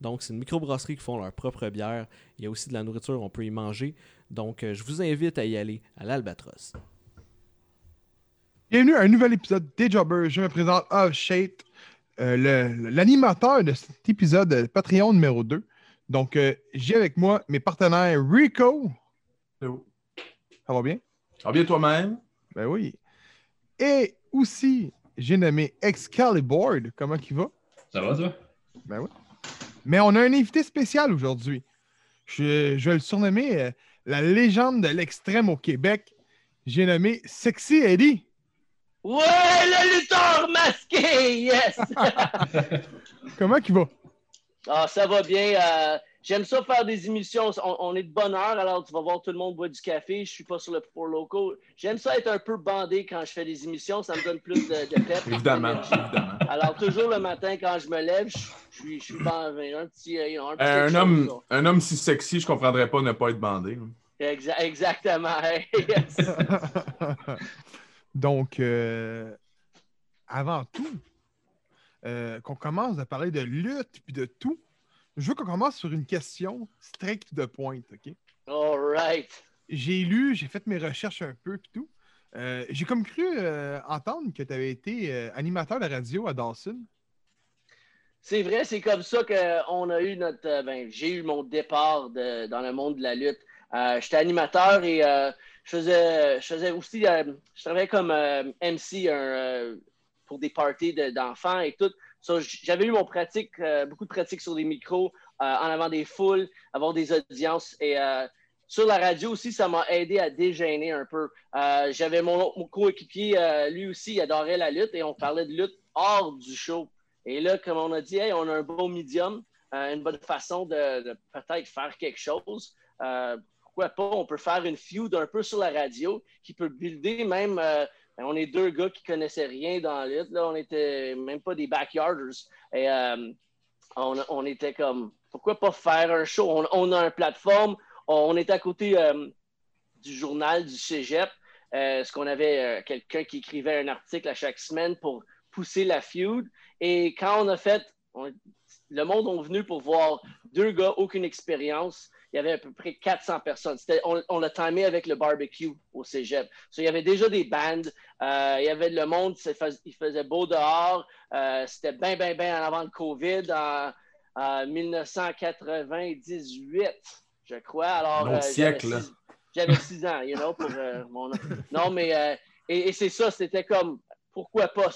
Donc, c'est une microbrasserie qui font leur propre bière. Il y a aussi de la nourriture, on peut y manger. Donc, euh, je vous invite à y aller à l'Albatros. Bienvenue à un nouvel épisode des Jobbers. Je me présente Off Shade, euh, le- l'animateur de cet épisode euh, Patreon numéro 2. Donc, euh, j'ai avec moi mes partenaires Rico. Ça va bien? Ça va bien toi-même? Ben oui. Et aussi, j'ai nommé Excalibur. Comment il va? Ça va, toi? Ben oui. Mais on a un invité spécial aujourd'hui. Je, je vais le surnommer euh, la légende de l'extrême au Québec. J'ai nommé Sexy Eddie. Ouais, le lutteur masqué, yes! Comment il va? ah, ça va bien. euh, J'aime ça faire des émissions. On, on est de bonne heure, alors tu vas voir tout le monde boire du café. Je suis pas sur le Four Loco. J'aime ça être un peu bandé quand je fais des émissions. Ça me donne plus de, de pep. Évidemment. Alors, toujours le matin, quand je me lève, je, je suis, je suis bandé. Un petit. Un, petit Euh, un, homme, chose, un homme si sexy, je comprendrais pas ne pas être bandé. Exa- exactement. Yes. Donc, euh, avant tout, euh, qu'on commence à parler de lutte puis de tout, je veux qu'on commence sur une question stricte de pointe, OK? All right. J'ai lu, j'ai fait mes recherches un peu puis tout. Euh, j'ai comme cru euh, entendre que tu avais été euh, animateur de radio à Dawson. C'est vrai, c'est comme ça qu'on a eu notre. ben, j'ai eu mon départ de- dans le monde de la lutte. J'étais animateur et je, faisais, je faisais aussi. je travaillais comme MC un, pour des parties de- d'enfants et tout. So, J'avais eu mon pratique, euh, beaucoup de pratique sur des micros, euh, en avant des foules, avoir des audiences. Et euh, sur la radio aussi, ça m'a aidé à dégêner un peu. J'avais mon, coéquipier, lui aussi, il adorait la lutte et on parlait de lutte hors du show. Et là, comme on a dit, Hey, on a un beau médium, une bonne façon de, de peut-être faire quelque chose. Pourquoi pas? On peut faire une feud un peu sur la radio qui peut builder même. Ben, on est deux gars qui connaissaient rien dans la. Là, on était même pas des backyarders. Et euh, on, on était comme, pourquoi pas faire un show? On, on a une plateforme. On, on est à côté euh, du journal du cégep. Euh, ce qu'on avait euh, quelqu'un qui écrivait un article à chaque semaine pour pousser la feud. Et quand on a fait, le monde est venu pour voir deux gars, aucune expérience. Il y avait à peu près 400 personnes. On on l'a timé avec le barbecue au cégep. So, il y avait déjà des bandes. euh, il y avait le monde, fais- il faisait beau dehors. euh, C'était bien, bien, bien en avant le COVID en, en 1998, je crois. Alors, j'avais siècle, J'avais six ans, you know, pour euh, mon... Non, mais... euh, et, et c'est ça, c'était comme pourquoi pas?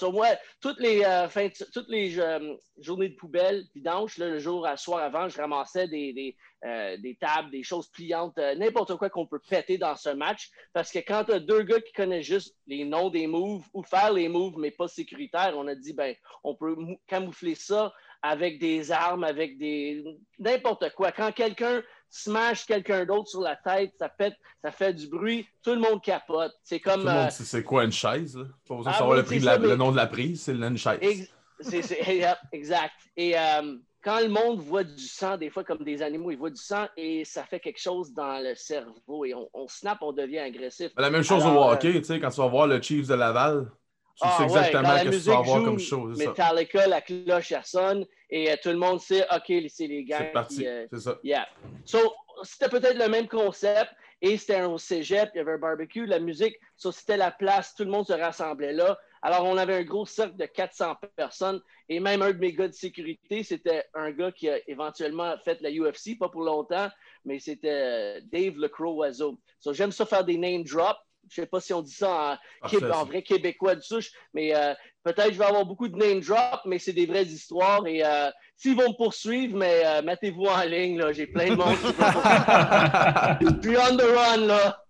Toutes les, euh, toutes les euh, journées de poubelle, vidange, là, le jour à soir avant, je ramassais des, des, euh, tables, des choses pliantes, euh, n'importe quoi qu'on peut péter dans ce match. Parce que quand tu as deux gars qui connaissent juste les noms des moves ou faire les moves, mais pas sécuritaires, on a dit, ben, on peut mou- camoufler ça avec des armes, avec des. n'importe quoi. Quand quelqu'un smash quelqu'un d'autre sur la tête, ça fait, ça fait du bruit, tout le monde capote. C'est Tout comme. le monde euh, c'est quoi une chaise. Là. Pas besoin de Ah savoir le, prix c'est de la- ça, mais- le nom de la prise, c'est une chaise. Ex- c'est- exact. Et euh, quand le monde voit du sang, des fois comme des animaux, ils voient du sang et ça fait quelque chose dans le cerveau et on, on snap, on devient agressif. La même chose Alors, au euh, hockey, tu sais, quand tu vas voir le Chiefs de Laval, tu Ah sais ouais, exactement ce que tu musique vas avoir joue, comme chose. C'est ça. Metallica, la cloche, elle sonne et euh, tout le monde sait, OK, c'est les gars C'est parti, euh, c'est ça. Yeah. So, c'était peut-être le même concept et c'était au cégep, il y avait un barbecue, la musique, so, c'était la place, tout le monde se rassemblait là. Alors, on avait un gros cercle de 400 personnes et même un de mes gars de sécurité, c'était un gars qui a éventuellement fait la UFC, pas pour longtemps, mais c'était euh, Dave Le Crow Oiseau. So, j'aime ça faire des name drops. Je sais pas si on dit ça en, Parfait, Québé- en ça. vrai québécois de souche, mais euh, peut-être je vais avoir beaucoup de name drop, mais c'est des vraies histoires. Et euh, s'ils vont me poursuivre, mais euh, mettez-vous en ligne, là. J'ai plein de monde. Je suis on the run, là.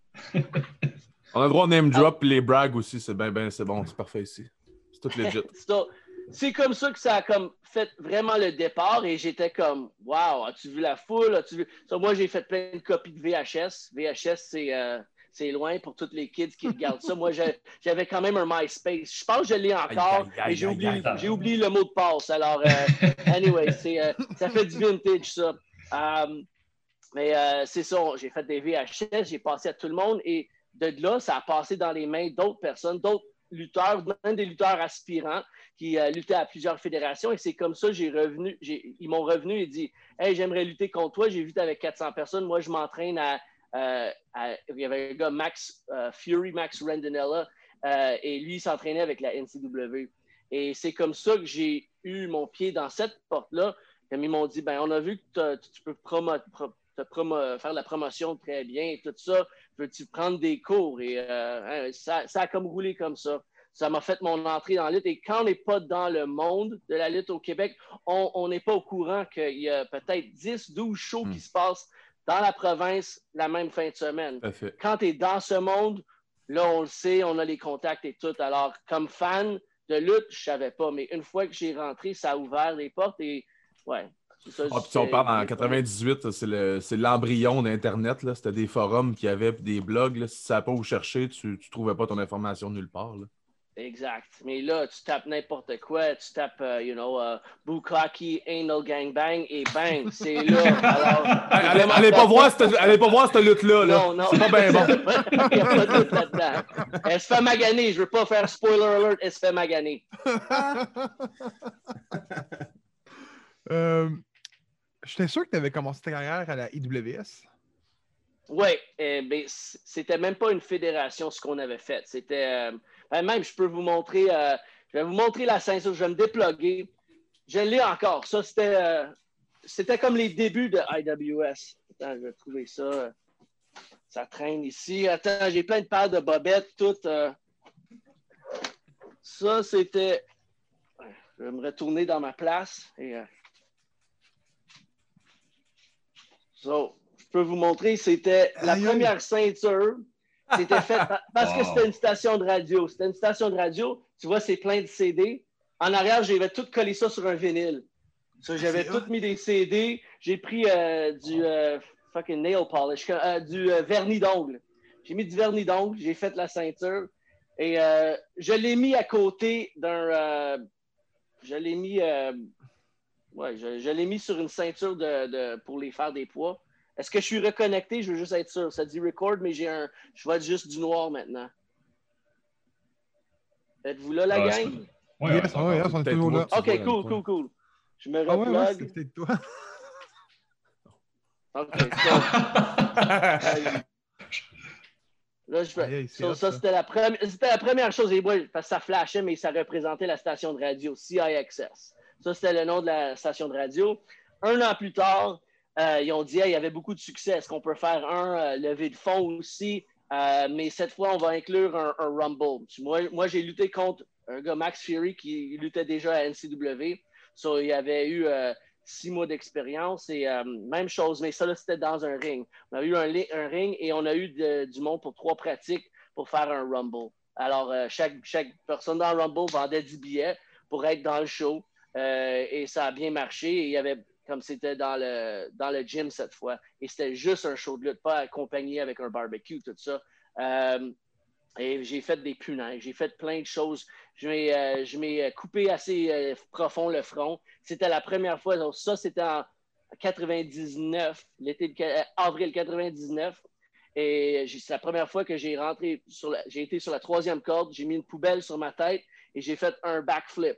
On a le droit de name drop puis les brags aussi, c'est bien, ben, c'est bon, c'est parfait ici. C'est tout legit. C'est comme ça que ça a comme fait vraiment le départ et j'étais comme Wow, as-tu vu la foule? As-tu vu. So, moi, j'ai fait plein de copies de VHS. VHS, c'est. euh, c'est loin pour tous les kids qui regardent ça. Moi, j'avais quand même un MySpace. Je pense que je l'ai encore, Aïe, aïe, mais j'ai oublié, le mot de passe. Alors, euh, anyway, euh, ça fait du vintage, ça. Um, mais euh, c'est ça, j'ai fait des VHS, j'ai passé à tout le monde et de là, ça a passé dans les mains d'autres personnes, d'autres lutteurs, même des lutteurs aspirants qui euh, luttaient à plusieurs fédérations. Et c'est comme ça, j'ai revenu, ils m'ont revenu et dit Hey, j'aimerais lutter contre toi. J'ai vu avec 400 personnes. Moi, je m'entraîne à, à- Il y avait un gars, Max euh, Fury, Max Randonella, euh, et lui, il s'entraînait avec la NCW. Et c'est comme ça que j'ai eu mon pied dans cette porte-là. Comme ils m'ont dit, ben, on a vu que tu peux promo- pro- te promo- faire la promotion très bien et tout ça. Veux-tu prendre des cours? Et euh, hein, ça, ça a comme roulé comme ça. Ça m'a fait mon entrée dans la lutte. Et quand on n'est pas dans le monde de la lutte au Québec, on n'est pas au courant qu'il y a peut-être 10, 12 shows Hmm. qui se passent dans la province la même fin de semaine quand tu es dans ce monde, là, on le sait, on a les contacts et tout. Alors, comme fan de lutte, je savais pas, mais une fois que j'ai rentré, ça a ouvert les portes et ouais. ça, Ah, puis si on parle en 98, là, c'est le- c'est l'embryon d'Internet. C'était des forums qui avaient des blogs. là. Si tu ne savais pas où chercher, tu ne trouvais pas ton information nulle part. là. Exact. Mais là, tu tapes n'importe quoi, tu tapes, euh, you know, uh, Bukaki, Anal Gangbang et bang, c'est là. Alors, Allez, allez- pas voir cette, allez pas voir cette lutte-là. là. Non, non. C'est pas bien bon. Il n'y a pas de doute là-dedans. Elle se fait maganer. Je veux pas faire spoiler alert. Elle se fait maganer. Euh, J'étais sûr que tu avais commencé ta carrière à la IWS. Oui, ben, c- c'était même pas une fédération ce qu'on avait fait. C'était. euh, même, je peux vous montrer. euh, je vais vous montrer la ceinture. Je vais me déploguer. Je l'ai encore. Ça, c'était. euh, c'était comme les débuts de IWS. Attends, je vais trouver ça. Ça traîne ici. Attends, j'ai plein de paires de bobettes, toutes. euh. Ça, c'était. Je vais me retourner dans ma place. Et, So, je peux vous montrer, c'était la première ceinture. C'était fait pa- parce que c'était une station de radio. C'était une station de radio. Tu vois, c'est plein de CD. En arrière, j'avais tout collé ça sur un vinyle. So, j'avais tout mis des CD. J'ai pris euh, du euh, fucking nail polish, euh, du vernis d'ongle. J'ai mis du vernis d'ongle. J'ai fait la ceinture. Et je l'ai mis à côté d'un. je l'ai mis. Ouais, je, je l'ai mis sur une ceinture de, de- pour les faire des poids. Est-ce que je suis reconnecté? Je veux juste être sûr. Ça dit record, mais j'ai un. Je vois juste du noir maintenant. Êtes-vous là, la Ah, gang? c'est- Ouais, Yes, ouais, on est toujours là. Ok, vois cool, cool, cool. Je me Ah ouais, toi. OK, so, là, je vais. c'est so, ça, ça. c'était la, première- c'était la première chose. Et moi, parce que ça flashait, mais ça représentait la station de radio, CIXS. Ça, c'était le nom de la station de radio. Un an plus tard, euh, ils ont dit il y avait beaucoup de succès. Est-ce qu'on peut faire un euh, levée de fonds aussi? Euh, mais cette fois, on va inclure un, Rumble. Moi, moi j'ai lutté contre un gars, Max Fury, qui luttait déjà à NCW. So, il avait eu six mois d'expérience et même chose, mais ça, c'était dans un ring. On a eu un, ring et on a eu du monde pour trois pratiques pour faire un Rumble. Alors, chaque, chaque personne dans le Rumble vendait 10 billets pour être dans le show et ça a bien marché. Il y avait, comme c'était dans le, dans le gym cette fois, et c'était juste un show de lutte, pas accompagné avec un barbecue, tout ça. Euh, et j'ai fait des punaises, j'ai fait plein de choses. Je m'ai, euh, je m'ai coupé assez euh, profond le front. C'était la première fois. Donc ça, c'était en 99, l'été de, avril 99. Et c'est la première fois que j'ai rentré sur la, j'ai été sur la troisième corde, j'ai mis une poubelle sur ma tête et j'ai fait un backflip.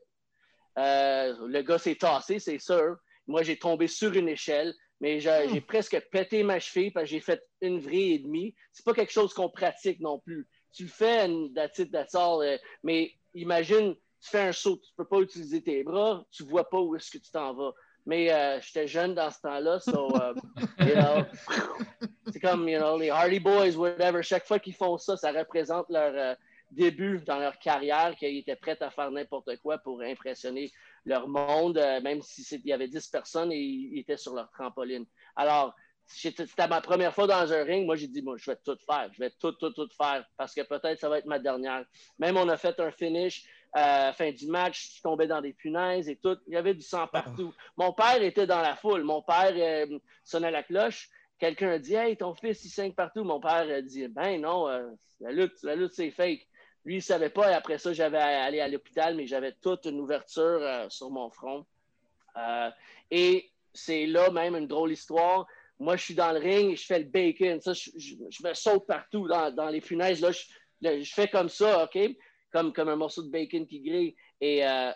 Le gars s'est tassé, c'est sûr. Moi, j'ai tombé sur une échelle, mais j'ai j'ai presque pété ma cheville parce que j'ai fait une vrille et demie. C'est pas quelque chose qu'on pratique non plus. Tu le fais, that's all, euh, mais imagine, tu fais un saut, tu peux pas utiliser tes bras, tu vois pas où est-ce que tu t'en vas. Mais euh, j'étais jeune dans ce temps-là, so, euh, you know, c'est comme, you know, les Hardy Boys, whatever, chaque fois qu'ils font ça, ça représente leur euh, début dans leur carrière, qu'ils étaient prêts à faire n'importe quoi pour impressionner leur monde, euh, même s'il y avait 10 personnes et ils étaient sur leur trampoline. Alors, c'était ma première fois dans un ring. Moi, j'ai dit, moi, je vais tout faire. Je vais tout, tout, tout faire parce que peut-être ça va être ma dernière. Même on a fait un finish la fin du match, je tombais dans des punaises et tout. Il y avait du sang partout. Mon père était dans la foule. Mon père euh, sonnait la cloche. Quelqu'un a dit Hey, ton fils, il saigne partout. Mon père a dit Ben non, euh, la lutte, la lutte, c'est fake. Lui, il ne savait pas. Et après ça, j'avais allé à l'hôpital, mais j'avais toute une ouverture euh, sur mon front. et c'est là même une drôle histoire. Moi, je suis dans le ring et je fais le bacon. Ça, je, me saute partout dans, les punaises. Là, je, fais comme ça, OK? Comme, comme un morceau de bacon qui grille. Et euh,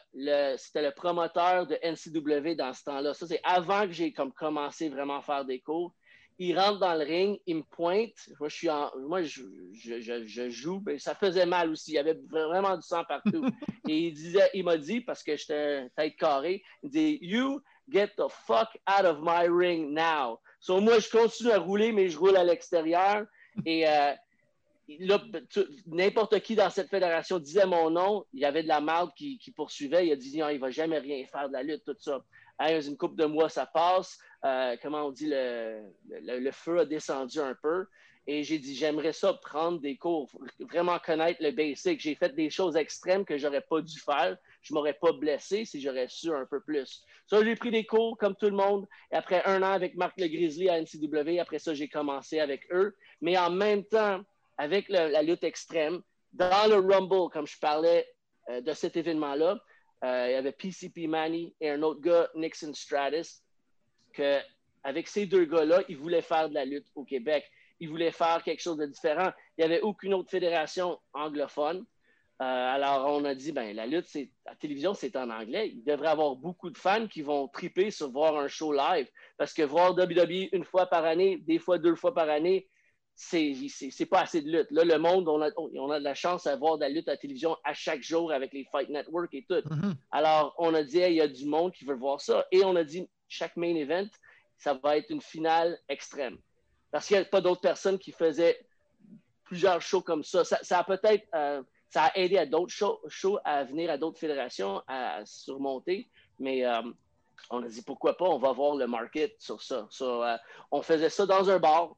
c'était le promoteur de NCW dans ce temps-là. Ça, c'est avant que j'ai comme commencé vraiment à faire des cours. Il rentre dans le ring, il me pointe. Moi, je, suis moi, je, joue. Mais ça faisait mal aussi. Il y avait vraiment du sang partout. Et il disait, il m'a dit, parce que j'étais tête carrée, il dit You get the fuck out of my ring now. So, moi, je continue à rouler, mais je roule à l'extérieur. Et euh, n'importe qui dans cette fédération disait mon nom. Il y avait de la marde qui, poursuivait. Il a dit non, il ne va jamais rien faire de la lutte, tout ça. Une couple de mois, ça passe. Euh, comment on dit, le, feu a descendu un peu. Et j'ai dit, j'aimerais ça prendre des cours, vraiment connaître le basic. J'ai fait des choses extrêmes que j'aurais pas dû faire. Je m'aurais pas blessé si j'aurais su un peu plus. Ça, j'ai pris des cours comme tout le monde. Et après un an avec Marc Le Grizzly à NCW, après ça, j'ai commencé avec eux. Mais en même temps, avec la lutte extrême, dans le Rumble, comme je parlais euh, de cet événement-là, il y avait PCP Manny et un autre gars, Nixon Stratus, que avec ces deux gars-là, ils voulaient faire de la lutte au Québec ils voulaient faire quelque chose de différent. Il n'y avait aucune autre fédération anglophone. Euh, alors, on a dit, ben, la lutte, c'est, la télévision, c'est en anglais. Il devrait y avoir beaucoup de fans qui vont triper sur voir un show live. Parce que voir WWE une fois par année, des fois deux fois par année, c'est, pas assez de lutte. Là, le monde, on a, on a de la chance à voir de la lutte à la télévision à chaque jour avec les Fight Network et tout. Mm-hmm. Alors, on a dit, il y a du monde qui veut voir ça. Et on a dit, chaque main event, ça va être une finale extrême parce qu'il n'y a pas d'autres personnes qui faisaient plusieurs shows comme ça. Ça, a peut-être euh, ça a aidé à d'autres shows, à venir à d'autres fédérations à, surmonter, mais euh, on a dit pourquoi pas, on va voir le market sur ça. Euh, on faisait ça dans un bar.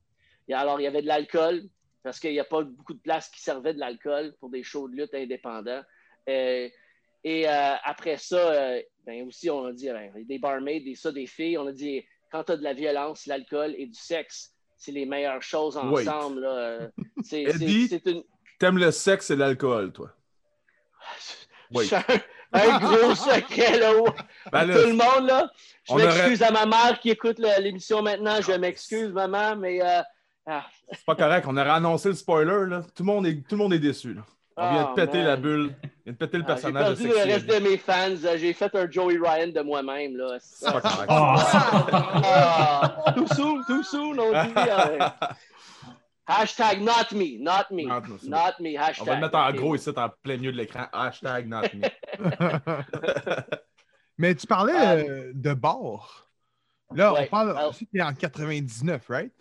Et alors, il y avait de l'alcool, parce qu'il n'y a pas beaucoup de places qui servaient de l'alcool pour des shows de lutte indépendants. et après ça, ben aussi, on a dit ben, des barmaids, des ça, des filles, on a dit quand tu as de la violence, l'alcool et du sexe, c'est les meilleures choses ensemble. Là. C'est, une... t'aimes le sexe et l'alcool, toi? Oui. Un, gros secret, là. Ben Tout le monde, là. Je m'excuse à ma mère qui écoute l'émission maintenant. Je m'excuse, maman, mais... Euh, ah. C'est pas correct. On aurait annoncé le spoiler, là. Tout le monde est, tout le monde est déçu, là. On vient de ah, péter la bulle. On vient de péter le ah, personnage. J'ai perdu le reste de mes fans. J'ai fait un Joey Ryan de moi-même. Là. C'est pas correct. Ah. Too soon, too soon, on dit. Hein. Hashtag not me, not me, not, me. Hashtag. On va le mettre en gros ici, en plein milieu de l'écran. Hashtag not me. Mais tu parlais euh, de bar. Là, on parle aussi en 99, right?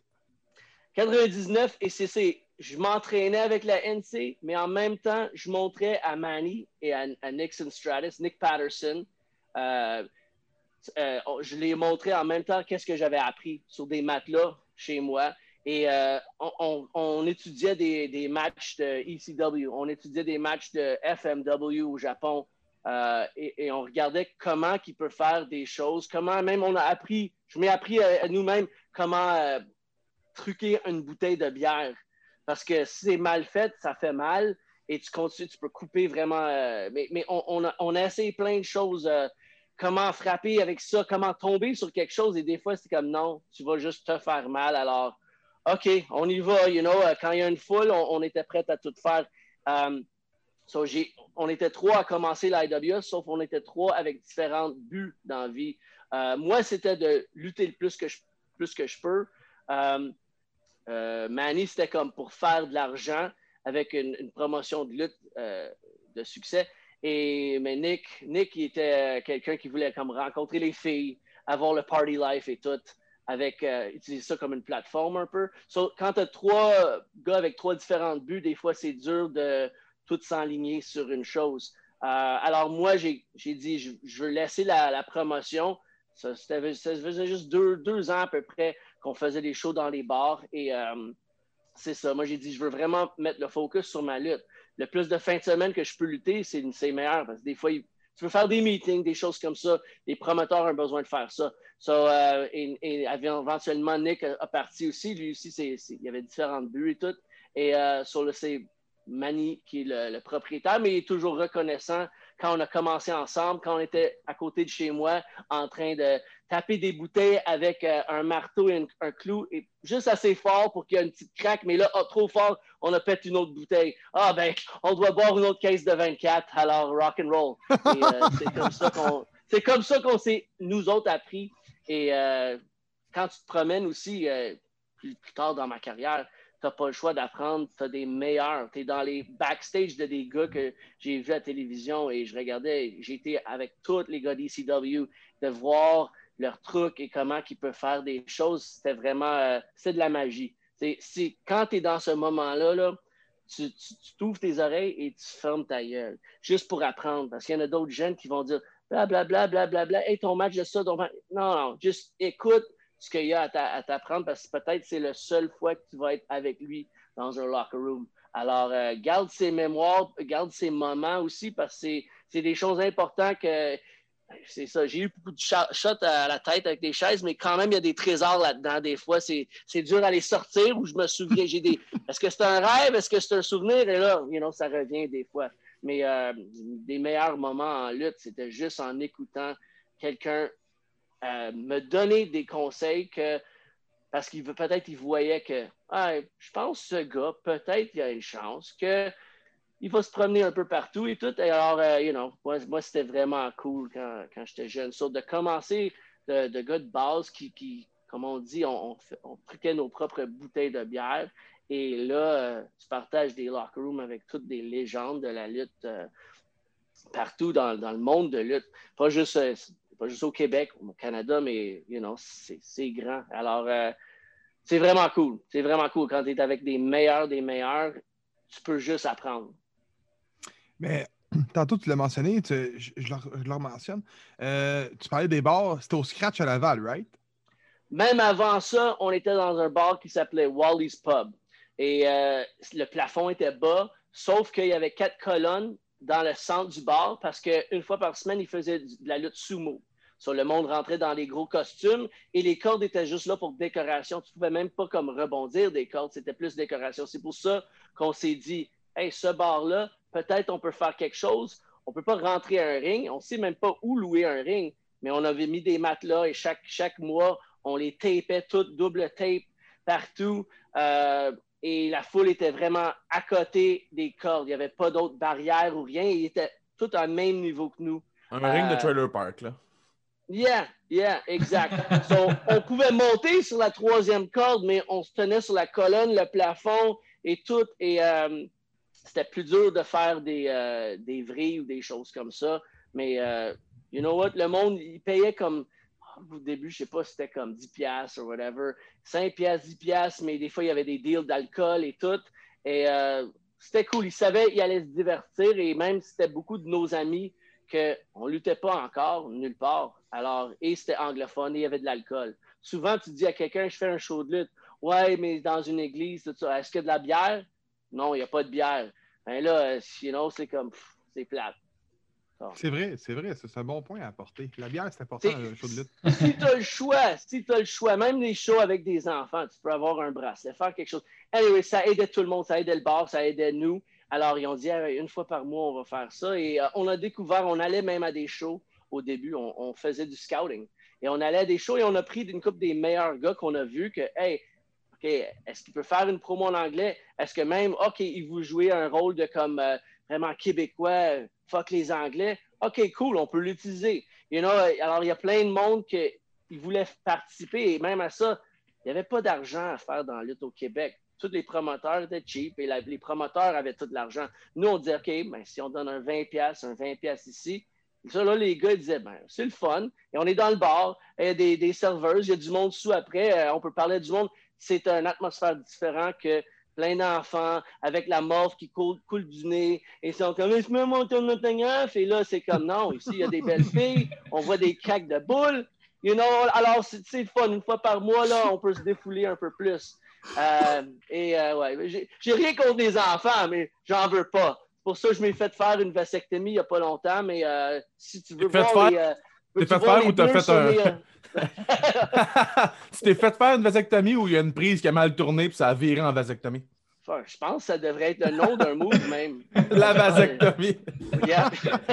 99, et c'est je m'entraînais avec la NC, mais en même temps, je montrais à Manny et à, Nixon Stratus, Nick Patterson, euh, euh, je les montrais en même temps qu'est-ce que j'avais appris sur des matelas chez moi. Et euh, on, étudiait des, matchs de ECW, on étudiait des matchs de FMW au Japon. et, on regardait comment il peut faire des choses, comment même on a appris, je m'ai appris à, à nous-mêmes comment truquer une bouteille de bière. Parce que si c'est mal fait, ça fait mal et tu continues, tu peux couper vraiment. Euh, mais, on, a, essayé plein de choses. Euh, comment frapper avec ça, comment tomber sur quelque chose. Et des fois, c'est comme non, tu vas juste te faire mal. Alors, OK, on y va. You know, euh, quand il y a une foule, on, était prêt à tout faire. on était trois à commencer l'IWS, sauf qu'on était trois avec différents buts dans la vie. moi, c'était de lutter le plus que je, plus que je peux. Euh, Manny, c'était comme pour faire de l'argent avec une, promotion de lutte euh, de succès. Et, mais Nick, Nick, il était quelqu'un qui voulait comme rencontrer les filles, avoir le party life et tout, avec euh, utiliser ça comme une plateforme un peu. quand tu as trois gars avec trois différents buts, des fois c'est dur de tout s'enligner sur une chose. alors moi, j'ai dit, je, veux laisser la, promotion. Ça, ça, faisait juste deux, deux ans à peu près qu'on faisait des shows dans les bars. Et euh, c'est ça. Moi, j'ai dit, je veux vraiment mettre le focus sur ma lutte. le plus de fins de semaine que je peux lutter, c'est meilleur. Parce que des fois, tu veux faire des meetings, des choses comme ça. Les promoteurs ont besoin de faire ça. Euh, et, éventuellement, Nick a, parti aussi. Lui aussi, il y avait différents buts et tout. Et euh, sur le, c'est Manny qui est le, propriétaire, mais il est toujours reconnaissant quand on a commencé ensemble, quand on était à côté de chez moi en train de taper des bouteilles avec euh, un marteau et un, clou, et juste assez fort pour qu'il y ait une petite craque, mais là, oh, trop fort, on a pété une autre bouteille. Ah ben, on doit boire une autre caisse de 24, alors rock and roll. Euh, c'est comme ça qu'on, c'est comme ça qu'on s'est nous autres appris. Et euh, quand tu te promènes aussi plus, tard dans ma carrière, tu n'as pas le choix d'apprendre, tu as des meilleurs. Tu es dans les backstage de des gars que j'ai vus à la télévision et je regardais, été avec tous les gars d'ECW, de voir leurs trucs et comment ils peuvent faire des choses, c'était vraiment, euh, c'est de la magie. C'est, quand tu es dans ce moment-là, là, tu, t'ouvres tes oreilles et tu fermes ta gueule, juste pour apprendre. Parce qu'il y en a d'autres jeunes qui vont dire blablabla, blablabla, bla, bla, hey, ton match de ça, ton match... Non, non, juste écoute ce qu'il y a à, t'apprendre parce que peut-être c'est la seule fois que tu vas être avec lui dans un locker room. Alors, euh, garde ses mémoires, garde ses moments aussi parce que c'est des choses importantes que c'est ça. J'ai eu beaucoup de shots à la tête avec des chaises, mais quand même, il y a des trésors là-dedans. Des fois, c'est dur à les sortir ou je me souviens. J'ai des. Est-ce que c'est un rêve? Est-ce que c'est un souvenir? Et là, you know, ça revient des fois. Mais euh, des meilleurs moments en lutte, c'était juste en écoutant quelqu'un euh, me donner des conseils que. Parce qu'il peut-être il voyait que je pense que ce gars, peut-être il y a une chance que il va se promener un peu partout et tout. Alors, euh, you know, moi, c'était vraiment cool quand, quand j'étais jeune. So, de commencer de, gars de base qui, qui comme on dit, on, on, on nos propres bouteilles de bière. Et là, euh, tu partages des locker rooms avec toutes des légendes de la lutte partout dans, dans, le monde de lutte. Pas juste, pas juste au Québec, au Canada, mais, you know, c'est grand. Alors, c'est vraiment cool. C'est vraiment cool quand tu es avec des meilleurs des meilleurs. Tu peux juste apprendre. Mais tantôt, tu l'as mentionné, je, le, mentionne. Euh, tu parlais des bars, c'était au Scratch à Laval, right? Même avant ça, on était dans un bar qui s'appelait Wally's Pub. Et euh, le plafond était bas, sauf qu'il y avait quatre colonnes dans le centre du bar parce qu'une fois par semaine, ils faisaient de la lutte sumo. Sur le monde rentrait dans les gros costumes et les cordes étaient juste là pour décoration. Tu ne pouvais même pas comme rebondir des cordes, c'était plus décoration. C'est pour ça qu'on s'est dit, hey, ce bar-là, peut-être on peut faire quelque chose. On ne peut pas rentrer à un ring. On ne sait même pas où louer un ring, mais on avait mis des matelas et chaque, chaque mois, on les tapait toutes, double tape partout. Euh, et la foule était vraiment à côté des cordes. Il n'y avait pas d'autres barrières ou rien. Ils étaient tout à même niveau que nous. Un ring de euh, trailer park, là. Yeah, yeah, exact. on pouvait monter sur la troisième corde, mais on se tenait sur la colonne, le plafond et tout. Et euh, c'était plus dur de faire des, euh, des vrilles ou des choses comme ça. Mais, euh, you know what, le monde, il payait comme, au début, je sais pas, c'était comme 10 piastres ou whatever, 5 piastres, 10 piastres, mais des fois, il y avait des deals d'alcool et tout. Et euh, c'était cool. Ils savaient qu'ils allaient se divertir et même c'était beaucoup de nos amis qu'on ne luttait pas encore nulle part. Alors, et c'était anglophone et il y avait de l'alcool. Souvent, tu dis à quelqu'un, je fais un show de lutte. Ouais, mais dans une église, tout ça. Est-ce qu'il y a de la bière? Non, il n'y a pas de bière. Ben là, sinon, c'est comme, c'est plate. C'est vrai, c'est vrai, c'est un bon point à apporter. La bière, c'est important dans un show de lutte. Si tu as le choix, si tu as le choix, même les shows avec des enfants, tu peux avoir un bracelet, faire quelque chose. Anyway, ça aidait tout le monde, ça aidait le bar, ça aidait nous. Alors, ils ont dit, une fois par mois, on va faire ça. Et euh, on a découvert, on allait même à des shows au début, on, faisait du scouting. Et on allait à des shows et on a pris une coupe des meilleurs gars qu'on a vus que, hey, OK, est-ce qu'il peut faire une promo en anglais? Est-ce que même, OK, il vous jouer un rôle de comme euh, vraiment québécois, fuck les Anglais? OK, cool, on peut l'utiliser. You know, alors, il y a plein de monde qui voulaient participer et même à ça, il n'y avait pas d'argent à faire dans la lutte au Québec. Tous les promoteurs étaient cheap et les promoteurs avaient tout l'argent. Nous, on disait, OK, ben, si on donne un 20$, un 20$ ici, ça, là, les gars disaient, ben, c'est le fun. Et on est dans le bar, il y a des, des serveuses, il y a du monde sous après, euh, on peut parler du monde c'est une atmosphère différente que plein d'enfants avec la morve qui coule, du nez et ils sont comme je me monte un autographe et là c'est comme non ici il y a des belles filles on voit des craques de boules you know alors c'est fun une fois par mois là on peut se défouler un peu plus euh, et euh, ouais j'ai rien contre les enfants mais j'en veux pas pour ça que je m'ai fait faire une vasectomie il n'y a pas longtemps, mais euh, si tu veux voir les, T'es fait faire ou t'as fait un- les, tu t'es fait faire une vasectomie ou il y a une prise qui a mal tourné puis ça a viré en vasectomie? Enfin, je pense que ça devrait être le nom d'un move même. La vasectomie. Yeah.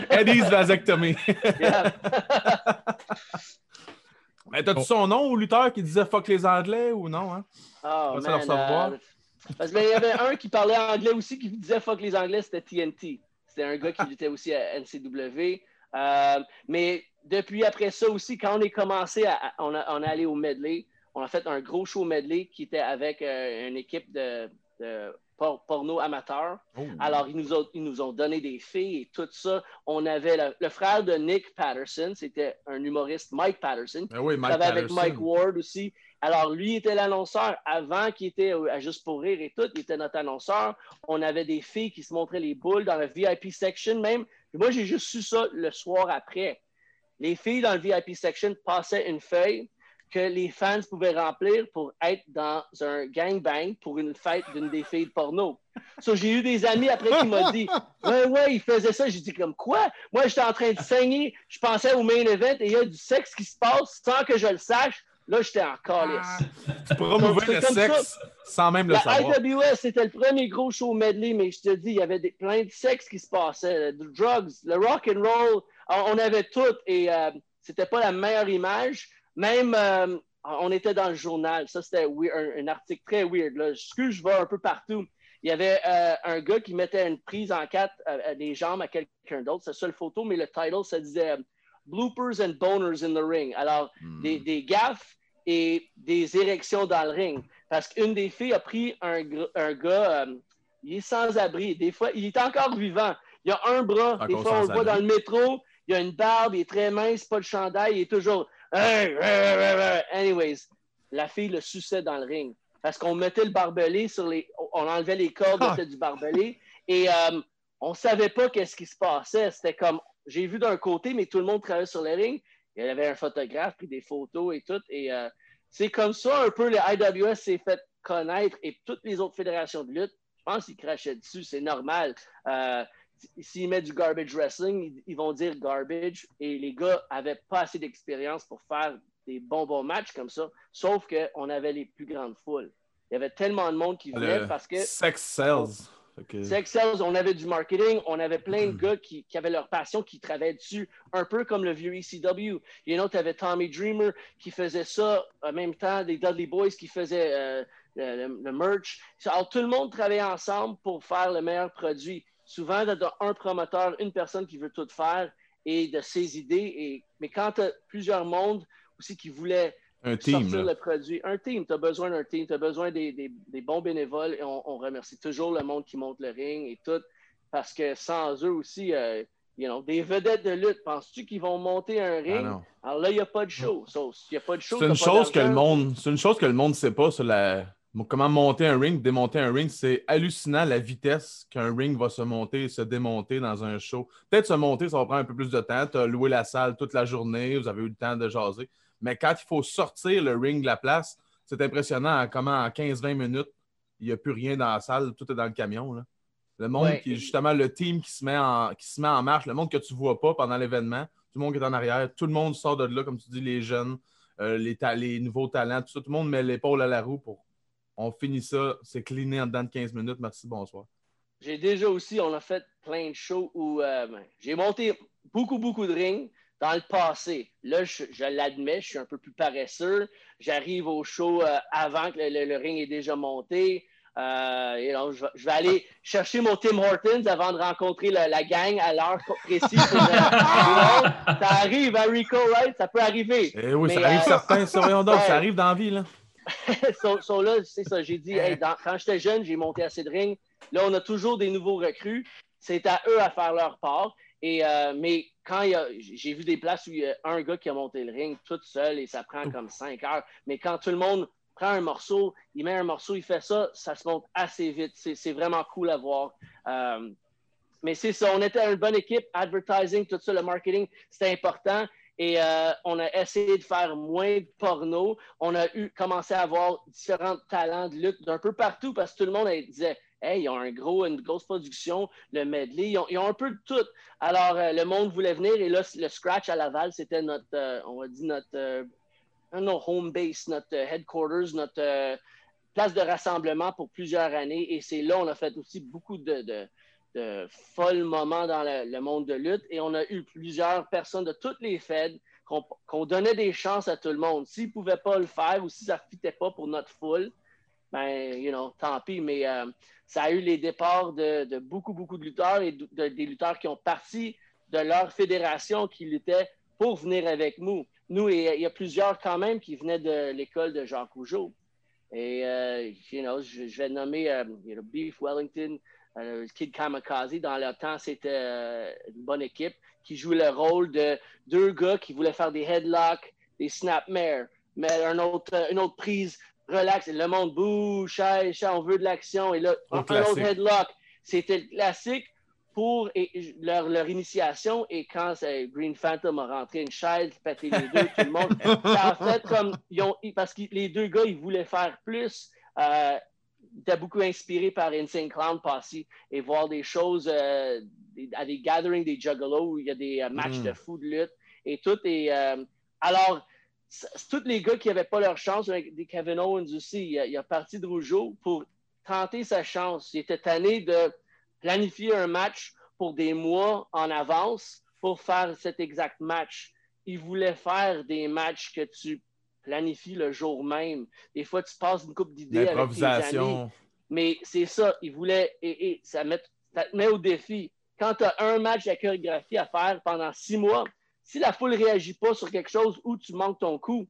Eddie's vasectomie. Yeah. Mais t'as-tu son nom au lutteur qui disait fuck les Anglais ou non? Hein? Oh, man, euh, parce qu'il y avait un qui parlait anglais aussi qui disait fuck les Anglais, c'était TNT. C'était un gars qui luttait aussi à NCW. Euh, mais depuis après ça aussi, quand on est commencé, à, à- on, a, on est allé au medley. On a fait un gros show medley qui était avec euh, une équipe de, de por- porno amateur. Oh. Alors, ils nous, ont, ils nous ont donné des filles et tout ça. On avait le, le frère de Nick Patterson, c'était un humoriste, Mike Patterson, Ben oui, il Mike travaillait avec Patterson. Mike Ward aussi. Alors, lui était l'annonceur avant qu'il était au- à Juste pour rire et tout. Il était notre annonceur. On avait des filles qui se montraient les boules dans la VIP section même. Moi, j'ai juste su ça le soir après. Les filles dans le VIP section passaient une feuille que les fans pouvaient remplir pour être dans un gangbang pour une fête d'une des filles de porno. So, j'ai eu des amis après qui m'ont dit Ouais, ouais, il faisait ça. J'ai dit comme quoi? Moi, j'étais en train de saigner. Je pensais au main event et il y a du sexe qui se passe sans que je le sache. Là, j'étais en calice. Tu promouvais le comme sexe sans même le La savoir. IWS, c'était le premier gros show medley, mais je te dis, il y avait des, plein de sexe qui se passait, de drugs, le rock and roll, on on avait tout et euh, c'était pas la meilleure image. Même, euh, on était dans le journal, ça c'était un, un article très weird. Là. Excuse, je vais un peu partout. Il y avait euh, un gars qui mettait une prise en quatre euh, des jambes à quelqu'un d'autre. C'est ça le photo, mais le title, ça disait Bloopers and Boners in the Ring. Alors, Hmm. des, des gaffes et des érections dans le ring. Parce qu'une des filles a pris un, gars, euh, il est sans abri. Des fois, il est encore vivant. Il a un bras. Encore des fois, on le voit dans le métro. Il a une barbe, il est très mince, pas de chandail. Il est toujours. Anyways, la fille le suçait dans le ring. Parce qu'on mettait le barbelé sur les. On enlevait les cordes Ah. mettait du barbelé. Et euh, on savait pas qu'est-ce qui se passait. C'était comme. J'ai vu d'un côté, mais tout le monde travaillait sur le ring. Il y avait un photographe, pris des photos et tout. Et euh, c'est comme ça un peu le IWS s'est fait connaître et toutes les autres fédérations de lutte. Je pense qu'ils crachaient dessus, c'est normal. Euh, S'ils mettent du garbage wrestling, ils, vont dire garbage. Et les gars avaient pas assez d'expérience pour faire des bons bons matchs comme ça. Sauf qu'on avait les plus grandes foules. Il y avait tellement de monde qui venait Le parce que sex sells. Que- Sex Sales, on avait du marketing, on avait plein de gars qui, qui avaient leur passion, qui travaillaient dessus, un peu comme le vieux ECW. Il y en a tu avais Tommy Dreamer qui faisait ça en même temps, des Dudley Boys qui faisaient euh, le, le- le merch. Alors, tout le monde travaillait ensemble pour faire le meilleur produit. Souvent, tu un promoteur, une personne qui veut tout faire et de ses idées. Et, mais quand tu as plusieurs mondes aussi qui voulaient Un sortir le produit. Un team, tu as besoin d'un team, tu as besoin des, des- des bons bénévoles et on, on remercie toujours le monde qui monte le ring et tout, parce que sans eux aussi, euh, you know, des vedettes de lutte, penses-tu qu'ils vont monter un Ah ring? Alors là, il n'y a pas de show. So, a pas de show, C'est une chose que le monde, c'est une chose que le monde sait pas sur la comment monter un ring, démonter un ring, c'est hallucinant la vitesse qu'un ring va se monter et se démonter dans un show. Peut-être se monter, ça va prendre un peu plus de temps. Tu as loué la salle toute la journée, vous avez eu le temps de jaser. Mais quand il faut sortir le ring de la place, c'est impressionnant comment en 15-20 minutes, il n'y a plus rien dans la salle, tout est dans le camion. là. Le monde Ouais. qui est justement le team qui se, met en, qui se met en marche, le monde que tu ne vois pas pendant l'événement, tout le monde qui est en arrière, tout le monde sort de là, comme tu dis, les jeunes, euh, les, ta- les nouveaux talents, tout ça, tout le monde met l'épaule à la roue pour. On finit ça, c'est cleané en dedans de 15 minutes. Merci, bonsoir. J'ai déjà aussi, on a fait plein de shows où euh, ben, j'ai monté beaucoup, beaucoup de rings dans le passé. Là, je, je l'admets, je suis un peu plus paresseux. J'arrive au show euh, avant que le, le- le ring est déjà monté. Euh, et donc, je, vais- je vais aller chercher mon Tim Hortons avant de rencontrer la, la gang à l'heure précise. euh, ça arrive à Rico, right? Ça peut arriver. Eh oui, Mais, ça arrive euh, certain, ça, voyons donc, ouais. ça arrive dans la vie, là. so, so là, c'est ça. J'ai dit, hey, dans- quand j'étais jeune, j'ai monté assez de ring. Là, on a toujours des nouveaux recrues. C'est à eux à faire leur part. Et, euh, mais quand il y a, j'ai vu des places où il y a un gars qui a monté le ring tout seul et ça prend comme cinq heures. Mais quand tout le monde prend un morceau, il met un morceau, il fait ça, ça se monte assez vite. C'est, c'est vraiment cool à voir. Euh, mais c'est ça, on était une bonne équipe, advertising, tout ça, le marketing, c'était important. Et euh, on a essayé de faire moins de porno. On a eu commencé à avoir différents talents de lutte d'un peu partout parce que tout le monde disait hey, ils ont un gros, une grosse production, le medley, ils ont, un peu de tout. Alors, euh, le monde voulait venir et là, le scratch à Laval, c'était notre, euh, on va dire, notre non, home base, notre headquarters, notre place de rassemblement pour plusieurs années. Et c'est là on a fait aussi beaucoup de, de folles moments dans le, monde de lutte. Et on a eu plusieurs personnes de toutes les feds qu'on qu'on donnait des chances à tout le monde. S'ils ne pouvaient pas le faire ou si ça ne fitait pas pour notre foule, ben, you know, tant pis. Mais euh, ça a eu les départs de, beaucoup, beaucoup de lutteurs et de- de- des lutteurs qui ont parti de leur fédération qui luttaient pour venir avec nous. Nous, il y a plusieurs quand même qui venaient de l'école de Jacques Rougeau. Et, euh, you know, je, je vais nommer euh, you know, Beef Wellington, euh, Kid Kamikaze. Dans leur temps, c'était euh, une bonne équipe qui jouait le rôle de deux gars qui voulaient faire des headlocks, des snapmares, mais un autre, euh, une autre prise, relax, et le monde bouge, chaise, chaise, on veut de l'action. Et là, un autre headlock. C'était le classique pour et- leur, leur initiation. Et quand Green Phantom a rentré une chaise, pété les deux, tout le monde, ça a fait comme. Ils ont, parce que les deux gars, ils voulaient faire plus. Euh, ils étaient beaucoup inspirés par Insane Clown Posse et voir des choses euh, à des gatherings des Juggalos où il y a des euh, matchs Mm. de fou de lutte et tout. Et, euh, alors, tous les gars qui n'avaient pas leur chance, des Kevin Owens aussi, il a, il a parti de Rougeau pour tenter sa chance. Il était tanné de planifier un match pour des mois en avance pour faire cet exact match. Il voulait faire des matchs que tu planifies le jour même. Des fois, tu passes une coupe d'idées avec tes amis. Mais c'est ça, il voulait, et, et ça, met, ça te met au défi. Quand tu as un match de chorégraphie à faire pendant six mois, si la foule ne réagit pas sur quelque chose où tu manques ton coup,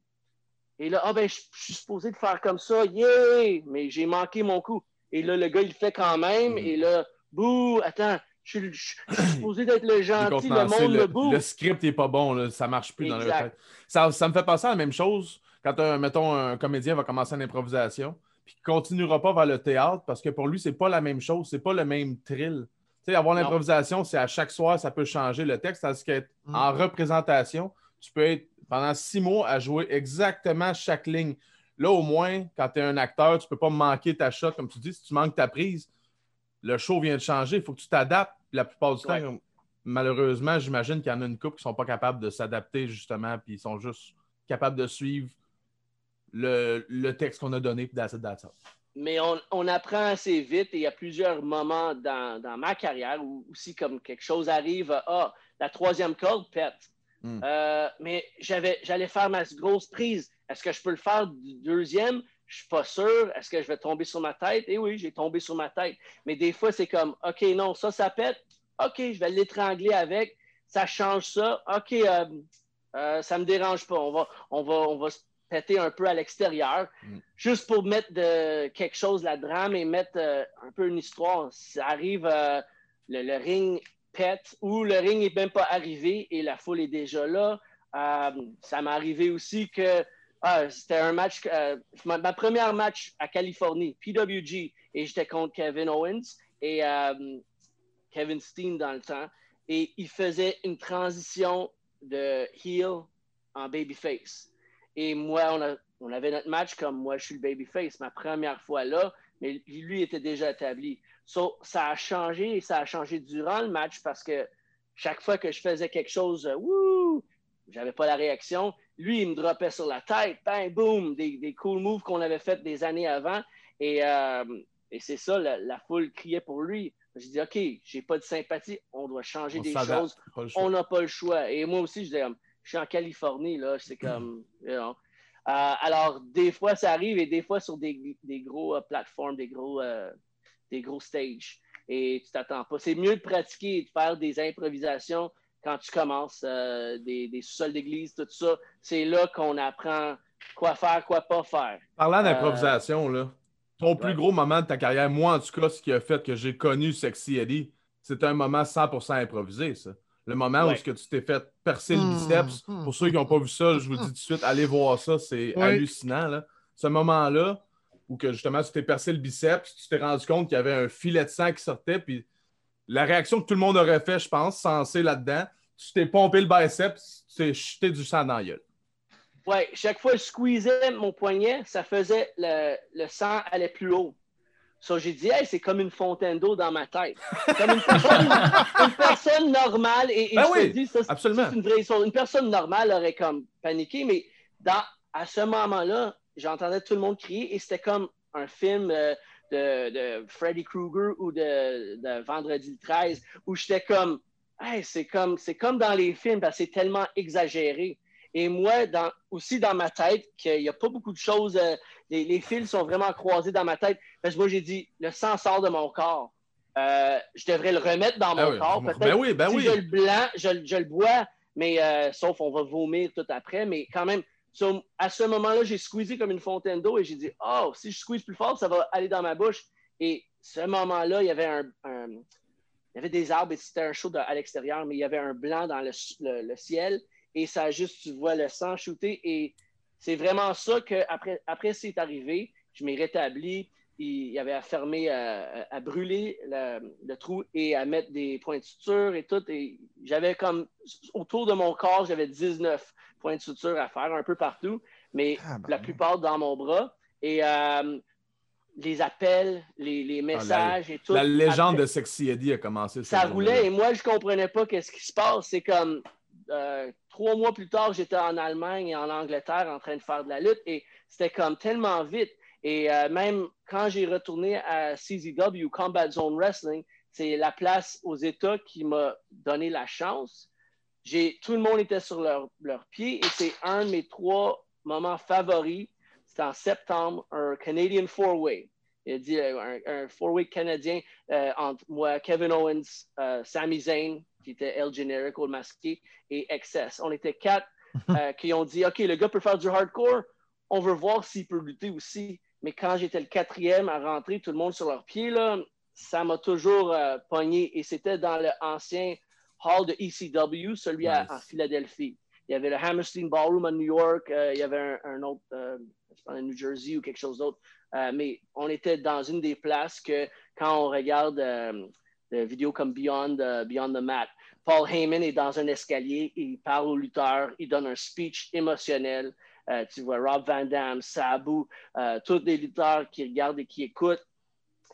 et là, ah ben, je, je suis supposé de faire comme ça, yeah! Mais j'ai manqué mon coup. Et là, le gars, il le fait quand même, Mm. et là, bouh, attends, je, suis- je- je suis supposé d'être le gentil, le monde le, le le script n'est pas bon, là, ça marche plus dans leur Exact. tête. Ça, ça me fait penser à la même chose quand, un, mettons, un comédien va commencer une improvisation, puis qu'il ne continuera pas vers le théâtre parce que pour lui, c'est pas la même chose, c'est pas le même thrill. Tu sais, avoir l'improvisation, c'est à chaque soir, ça peut changer le texte, tandis qu'être Mm. en représentation, tu peux être pendant six mois à jouer exactement chaque ligne. Là, au moins, quand tu es un acteur, tu peux pas manquer ta shot, comme tu dis. Si tu manques ta prise, le show vient de changer. Il faut que tu t'adaptes. La plupart du temps, malheureusement, j'imagine qu'il y en a une couple qui sont pas capables de s'adapter, justement, puis ils sont juste capables de suivre le, le texte qu'on a donné, puis that's that's mais on, on apprend assez vite et il y a plusieurs moments dans, dans ma carrière où aussi comme quelque chose arrive, ah, la troisième corde pète. Mm. Euh, mais j'avais, j'allais faire ma grosse prise. Est-ce que je peux le faire du deuxième? Je suis pas sûr. Est-ce que je vais tomber sur ma tête? Et oui, j'ai tombé sur ma tête. Mais des fois, c'est comme, OK, non, ça, ça pète. OK, je vais l'étrangler avec. Ça change ça. OK, euh, euh, ça me dérange pas. On va, on va, on va se péter un peu à l'extérieur, Mm. juste pour mettre de, quelque chose là-dedans et mettre euh, un peu une histoire. Ça arrive, euh, le, le ring pète ou le ring n'est même pas arrivé et la foule est déjà là. Euh, ça m'est arrivé aussi que ah, c'était un match, euh, ma, première match à Californie, PWG, et j'étais contre Kevin Owens et euh, Kevin Steen dans le temps. Et il faisait une transition de heel en babyface. Et moi, on, a- on avait notre match comme moi, je suis le babyface, ma première fois là, mais lui était déjà établi. So, ça a changé et ça a changé durant le match parce que chaque fois que je faisais quelque chose, euh, wouh, j'avais pas la réaction. Lui, il me droppait sur la tête, bang, boom, des, des cool moves qu'on avait fait des années avant. Et, euh, et c'est ça, la, la foule criait pour lui. J'ai dit, OK, j'ai pas de sympathie, on doit changer On des choses on n'a pas le choix. Et moi aussi, je disais, je suis en Californie, là, c'est comme, you know. Euh, alors, des fois, ça arrive et des fois sur des, des gros euh, plateformes, des gros, euh, des gros stages. Et tu t'attends pas. C'est mieux de pratiquer et de faire des improvisations quand tu commences, euh, des, des sous-sols d'église, tout ça. C'est là qu'on apprend quoi faire, quoi pas faire. Parlant d'improvisation, là, ton plus gros moment de ta carrière, moi en tout cas, ce qui a fait que j'ai connu Sexy Eddie, c'est un moment 100% improvisé, ça. Le moment où Ouais. ce que tu t'es fait percer le Hmm, biceps. hmm, Pour ceux qui n'ont pas vu ça, je vous dis tout de suite, allez voir ça, c'est Ouais. hallucinant. Là. Ce moment-là, où que justement tu t'es percé le biceps, tu t'es rendu compte qu'il y avait un filet de sang qui sortait, puis la réaction que tout le monde aurait fait, je pense, sensé là-dedans, tu t'es pompé le biceps, tu t'es jeté du sang dans la gueule. Ouais, chaque fois que je squeezais mon poignet, ça faisait le, le sang allait plus haut. So, j'ai dit, hey, c'est comme une fontaine d'eau dans ma tête. Comme une personne, une personne normale. Et, et Ben je te oui, dis, ça, c'est- absolument. ça, c'est une vraie histoire. Une personne normale aurait comme paniqué, mais dans, à ce moment-là, j'entendais tout le monde crier et c'était comme un film euh, de, de Freddy Krueger ou de, de Vendredi le 13 où j'étais comme, hey, c'est comme, c'est comme dans les films parce que c'est tellement exagéré. Et moi, dans, aussi dans ma tête, qu'il n'y a pas beaucoup de choses, euh, les, les fils sont vraiment croisés dans ma tête. Parce que moi, j'ai dit, le sang sort de mon corps. Euh, je devrais le remettre dans mon Ah oui, corps. ben Peut-être oui, ben si oui. je le blanc, je, je le bois, mais euh, sauf on va vomir tout après. Mais quand même, à ce moment-là, j'ai squeezé comme une fontaine d'eau et j'ai dit, oh, si je squeeze plus fort, ça va aller dans ma bouche. Et ce moment-là, il y avait un, il y avait des arbres et c'était un show à l'extérieur, mais il y avait un blanc dans le, ciel et ça juste, tu vois le sang shooter et c'est vraiment ça que après, après c'est arrivé, je m'ai rétabli. Il y avait à fermer, euh, à brûler le, le trou et à mettre des points de suture et tout. Et j'avais comme, autour de mon corps, j'avais 19 points de suture à faire un peu partout, mais Ah, ben la plupart dans mon bras. Et euh, les appels, les, les messages et tout. La légende Après- de Sexy Eddie a commencé. ça roulait et moi, je comprenais pas qu'est-ce qui se passe. C'est comme euh, trois mois plus tard, j'étais en Allemagne et en Angleterre en train de faire de la lutte et c'était comme tellement vite. Et euh, même quand j'ai retourné à CZW, Combat Zone Wrestling, c'est la place aux États qui m'a donné la chance. J'ai, tout le monde était sur leur, leur pied et c'est un de mes trois moments favoris. C'était en septembre, un Canadian Four-Way. Il a dit euh, un, un four-way canadien euh, entre moi, Kevin Owens, euh, Sami Zayn, qui était El Generico, le masqué, et Excess. On était quatre euh, qui ont dit OK, le gars peut faire du hardcore, on veut voir s'il peut lutter aussi. Mais quand j'étais le quatrième à rentrer, tout le monde sur leurs pieds, là, ça m'a toujours pogné. Et c'était dans l'ancien hall de ECW, celui à, Nice. en Philadelphie. Il y avait le Hammerstein Ballroom à New York, euh, il y avait un, un autre, euh, je pense, à New Jersey ou quelque chose d'autre. Euh, mais on était dans une des places que quand on regarde euh, des vidéos comme Beyond, Beyond the Mat, Paul Heyman est dans un escalier, il parle aux lutteurs, il donne un speech émotionnel. Tu vois Rob Van Dam, Sabu, tous les lutteurs qui regardent et qui écoutent.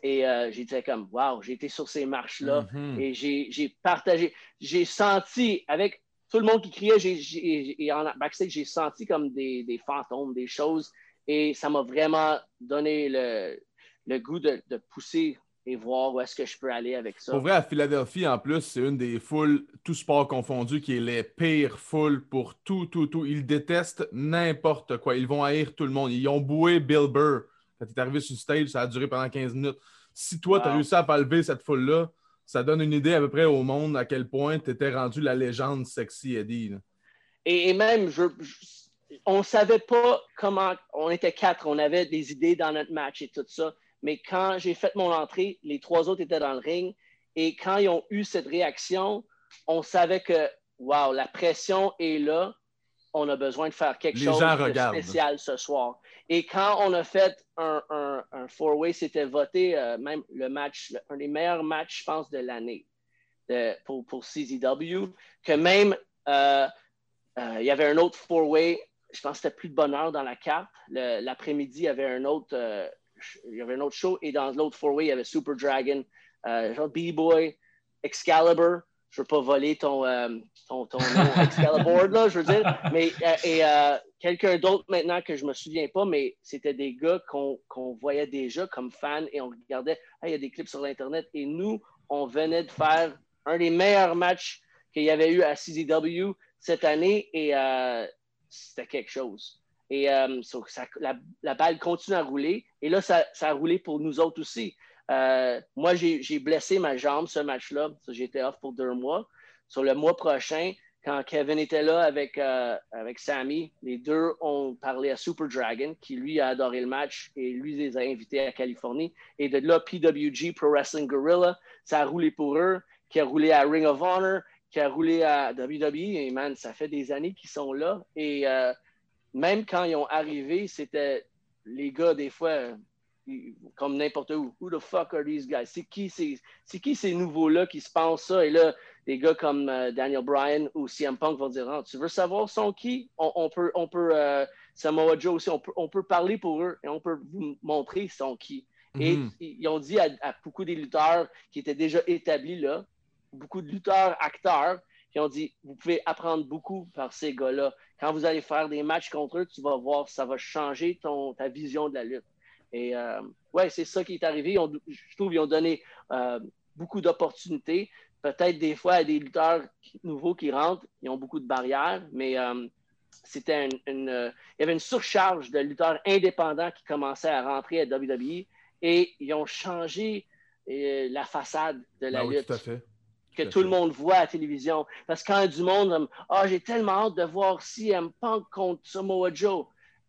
Et euh, j'étais comme, wow, j'ai été sur ces marches-là Mhm. et j'ai partagé, j'ai senti avec tout le monde qui criait, j'ai- en backstage, j'ai senti comme des, des fantômes, des choses, et ça m'a vraiment donné le, le goût de, de pousser et voir où est-ce que je peux aller avec ça. Pour vrai, à Philadelphie, en plus, c'est une des foules, tout sport confondu, qui est les pires foules pour tout, tout, tout. Ils détestent n'importe quoi. Ils vont haïr tout le monde. Ils ont boué Bill Burr. Quand il est arrivé sur le stage, ça a duré pendant 15 minutes. Si toi, tu as réussi à pas lever cette foule-là, ça donne une idée à peu près au monde à quel point tu étais rendu la légende sexy Eddie. là. Et, et même, je, je- on ne savait pas comment. On était quatre, on avait des idées dans notre match et tout ça. Mais quand j'ai fait mon entrée, les trois autres étaient dans le ring. Et quand ils ont eu cette réaction, on savait que, wow, la pression est là. On a besoin de faire quelque Les chose de regardent. spécial ce soir. Et quand on a fait un, un, un four-way, c'était voté euh, même le match, un des meilleurs matchs, je pense, de l'année pour, pour CZW. Que même euh, euh, il y avait un autre four-way. Je pense que c'était plus de bonheur dans la carte. L'après-midi, il y avait un autre, il y avait un autre show. Et dans l'autre four-way, il y avait Super Dragon, genre B-Boy, Excalibur. Je veux pas voler ton, euh, ton, ton Excalibur, là, je veux dire. Mais, euh, et euh, quelqu'un d'autre maintenant que je me souviens pas, mais c'était des gars qu'on voyait déjà comme fans et on regardait, il y a des clips sur l'Internet. Et nous, on venait de faire un des meilleurs matchs qu'il y avait eu à CZW cette année et c'était quelque chose. Et ça- la, la balle continue à rouler. Et là, ça, ça a roulé pour nous autres aussi. Euh, moi, j'ai blessé ma jambe ce match-là. J'étais off pour deux mois. Sur le mois prochain, quand Kevin était là avec, euh, avec Sammy, les deux ont parlé à Super Dragon, qui lui a adoré le match et lui les a invités à Californie. Et de là, PWG, Pro Wrestling Gorilla, ça a roulé pour eux, qui a roulé à Ring of Honor, qui a roulé à WWE. Et man, ça fait des années qu'ils sont là. Et euh, même quand ils ont arrivé, c'était les gars, des fois, comme n'importe où. Who the fuck are these guys? C'est qui ces, c'est qui ces nouveaux-là qui se pensent ça? Et là, des gars comme euh, Daniel Bryan ou CM Punk vont dire Ah, Tu veux savoir son qui? On, on peut, on peut euh, Samoa Joe aussi, on peut, on peut parler pour eux et on peut vous montrer son qui. Et Mhm. ils ont dit à, à beaucoup des lutteurs qui étaient déjà établis là, beaucoup de lutteurs, acteurs, qui ont dit vous pouvez apprendre beaucoup par ces gars-là. Quand vous allez faire des matchs contre eux, tu vas voir, ça va changer ton, ta vision de la lutte. Et euh, ouais, c'est ça qui est arrivé. Ont- je trouve qu'ils ont donné euh, beaucoup d'opportunités. Peut-être des fois à des lutteurs nouveaux qui rentrent, ils ont beaucoup de barrières, mais euh, c'était une, une, euh, il y avait une surcharge de lutteurs indépendants qui commençaient à rentrer à WWE et ils ont changé la façade de la Ben oui, lutte tout à fait. que Tout le monde voit à la télévision. Parce que quand du monde, ah, j'ai tellement hâte de voir CM Punk contre Samoa Joe.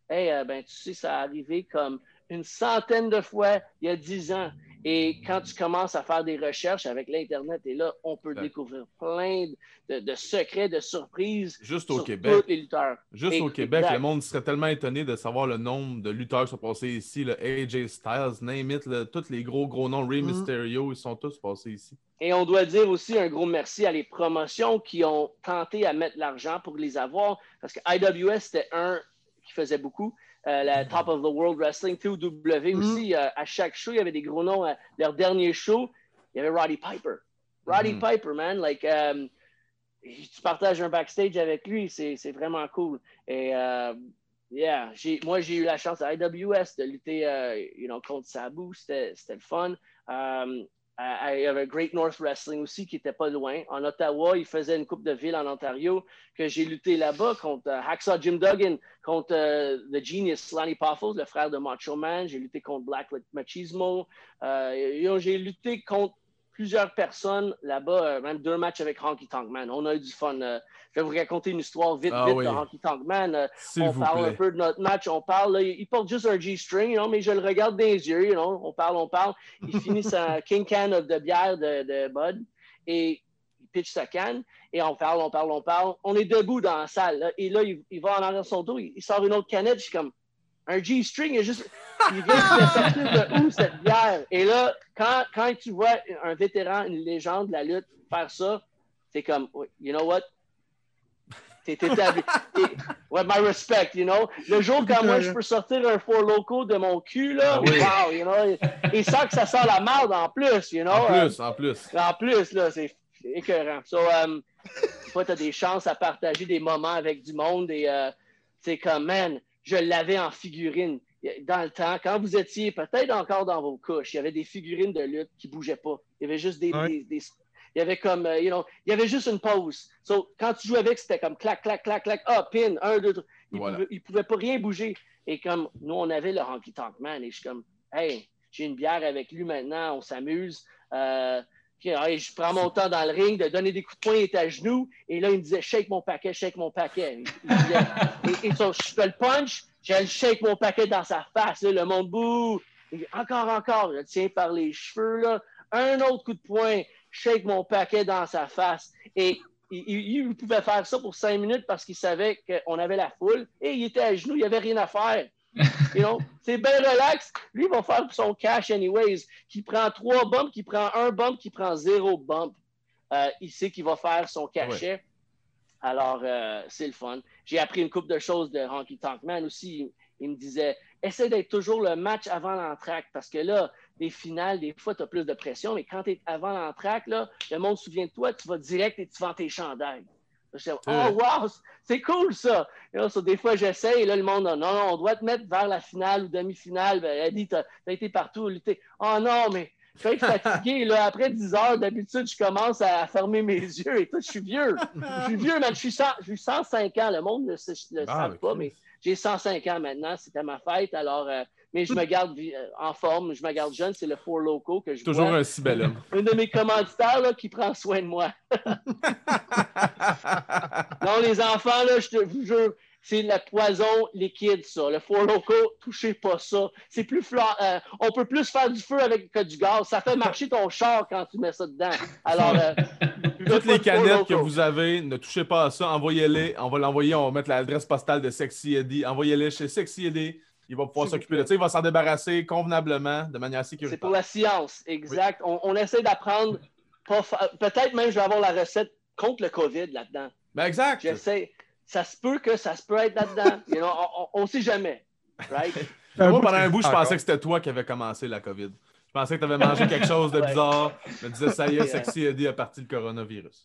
Hey, euh, ben, tu sais, ça a arrivé comme une centaine de fois il y a dix ans. Et quand tu commences à faire des recherches avec l'Internet, et là, on peut Ouais. découvrir plein de, de secrets, de surprises Juste au sur Québec. tous les lutteurs. Juste Et- au Québec, le monde serait tellement étonné de savoir le nombre de lutteurs qui sont passés ici. Le AJ Styles, name it, le- tous les gros gros noms, Rey Mhm. Mysterio, ils sont tous passés ici. Et on doit dire aussi un gros merci à les promotions qui ont tenté à mettre l'argent pour les avoir. Parce que IWS, c'était un qui faisait beaucoup. Euh, la Top of the World Wrestling, TOW aussi, euh, à chaque show, il y avait des gros noms. À leur dernier show, il y avait Roddy Piper. Roddy Mhm. Piper, man, like, um, tu partages un backstage avec lui, c'est c'est vraiment cool. Et, euh, yeah, j'ai- moi, j'ai eu la chance à IWS de lutter euh, you know, contre Sabu, c'était c'était le fun. Um, il y avait Great North Wrestling aussi qui n'était pas loin. En Ottawa, il faisait une coupe de ville en Ontario que j'ai lutté là-bas contre euh, Hacksaw Jim Duggan, contre euh, The Genius Lonnie Poffles, le frère de Macho Man. J'ai lutté contre Black Machismo. Euh, j'ai lutté contre plusieurs personnes là-bas, euh, même deux matchs avec Honky Tonk Man. On a eu du fun. euh, je vais vous raconter une histoire vite, Ah vite oui. de Honky Tonk Man. Euh, on vous parle un peu de notre match, on parle, là, il porte juste un G-string, you know, mais je le regarde dans les yeux, you know, on parle, on parle. Il finit sa King Can of de bière de, de Bud et il pitch sa canne et on parle, on parle, on parle. On est debout dans la salle là, et là, il, il va en arrière son dos, il, il sort une autre canette, je suis comme un G-string, il, est juste, il vient de sortir de où cette bière? Et là, quand, quand tu vois un vétéran, une légende de la lutte faire ça, c'est comme, you know what? T'es établi. T'es- Ouais, my respect, you know? Le jour quand moi, je peux sortir un four loco de mon cul, là, Ah oui. wow, you know, et, sans que ça sent la merde en plus, you know? En euh, plus, en plus. en plus, là, c'est écœurant. So, um, des fois, tu as des chances à partager des moments avec du monde et euh, c'est comme, man, je l'avais en figurine. Dans le temps, quand vous étiez peut-être encore dans vos couches, il y avait des figurines de lutte qui ne bougeaient pas. Il y avait juste des. Ouais. des- des- il y avait comme, euh, you know, il y avait juste une pause. So, quand tu jouais avec, c'était comme clac, clac, clac, clac, ah, pin, un, deux, trois. Il Voilà. ne pouvait, pas rien bouger. Et comme nous, on avait le Honky Tonk Man, et je suis comme, hey, j'ai une bière avec lui maintenant, on s'amuse. Euh, je prends mon temps dans le ring de donner des coups de poing, il était à genoux, et là, il me disait, shake mon paquet, shake mon paquet. Il- il disait- et, et so, je fais le punch, je le shake mon paquet dans sa face, là, le monde dit, Encore, encore, je le tiens par les cheveux, là. Un autre coup de poing, shake mon paquet dans sa face. Et il, il- il pouvait faire ça pour cinq minutes parce qu'il savait qu'on avait la foule et il était à genoux, il n'y avait rien à faire. You know? C'est bien relax. Lui, il va faire son cash anyways. Qui prend trois bumps, qui prend un bump, qui prend zéro bump. Euh, il sait qu'il va faire son cachet. Alors, euh, c'est le fun. J'ai appris une couple de choses de Honky Tonk Man aussi. Il, il me disait, essaie d'être toujours le match avant l'entraque parce que là, les finales, des fois, tu as plus de pression, mais quand tu es avant l'entraque, là, le monde se souvient de toi, tu vas direct et tu vends tes chandails. Je dis, oh, vrai. wow, c'est cool ça. Des fois, j'essaie et là, le monde, non, non, on doit te mettre vers la finale ou demi-finale. Ben, elle dit, tu as, été partout, lutter. Oh non, mais je vais être fatigué. Là, après 10 heures, d'habitude, je commence à fermer mes yeux et tout. Je suis vieux. Je suis vieux, man. Je suis, 100 je suis 105 ans. Le monde ne le, le Ah, savent pas, mais j'ai 105 ans maintenant. C'était ma fête. Alors, euh, mais je me garde euh, en forme. Je me garde jeune. C'est le Four Loco que je Toujours un si bel homme. Un de mes commanditaires là, qui prend soin de moi. Non, les enfants, là, je te vous jure, c'est le poison liquide, ça. Le Four Loco, touchez pas ça. C'est plus fla- euh, on peut plus faire du feu avec que du gaz. Ça fait marcher ton char quand tu mets ça dedans. Alors, euh, Toutes les canettes que vous avez, ne touchez pas à ça. Envoyez-les. On va l'envoyer. On va mettre l'adresse postale de Sexy Eddie. Envoyez-les chez Sexy Eddie. Il va pouvoir s'occuper de ça. Il va s'en débarrasser convenablement, de manière C'est sécuritaire. pour la science, exact. On, on essaie d'apprendre. Peut-être même je vais avoir la recette contre le COVID là-dedans. Ben exact. J'essaie. Ça se peut que ça se peut être là-dedans. You know, on ne sait jamais. Right? Moi, pendant un bout, je pensais que c'était toi qui avais commencé la COVID. Je pensais que tu avais mangé quelque chose de bizarre. Je me disais, ça y est. Sexy Eddie a parti le coronavirus.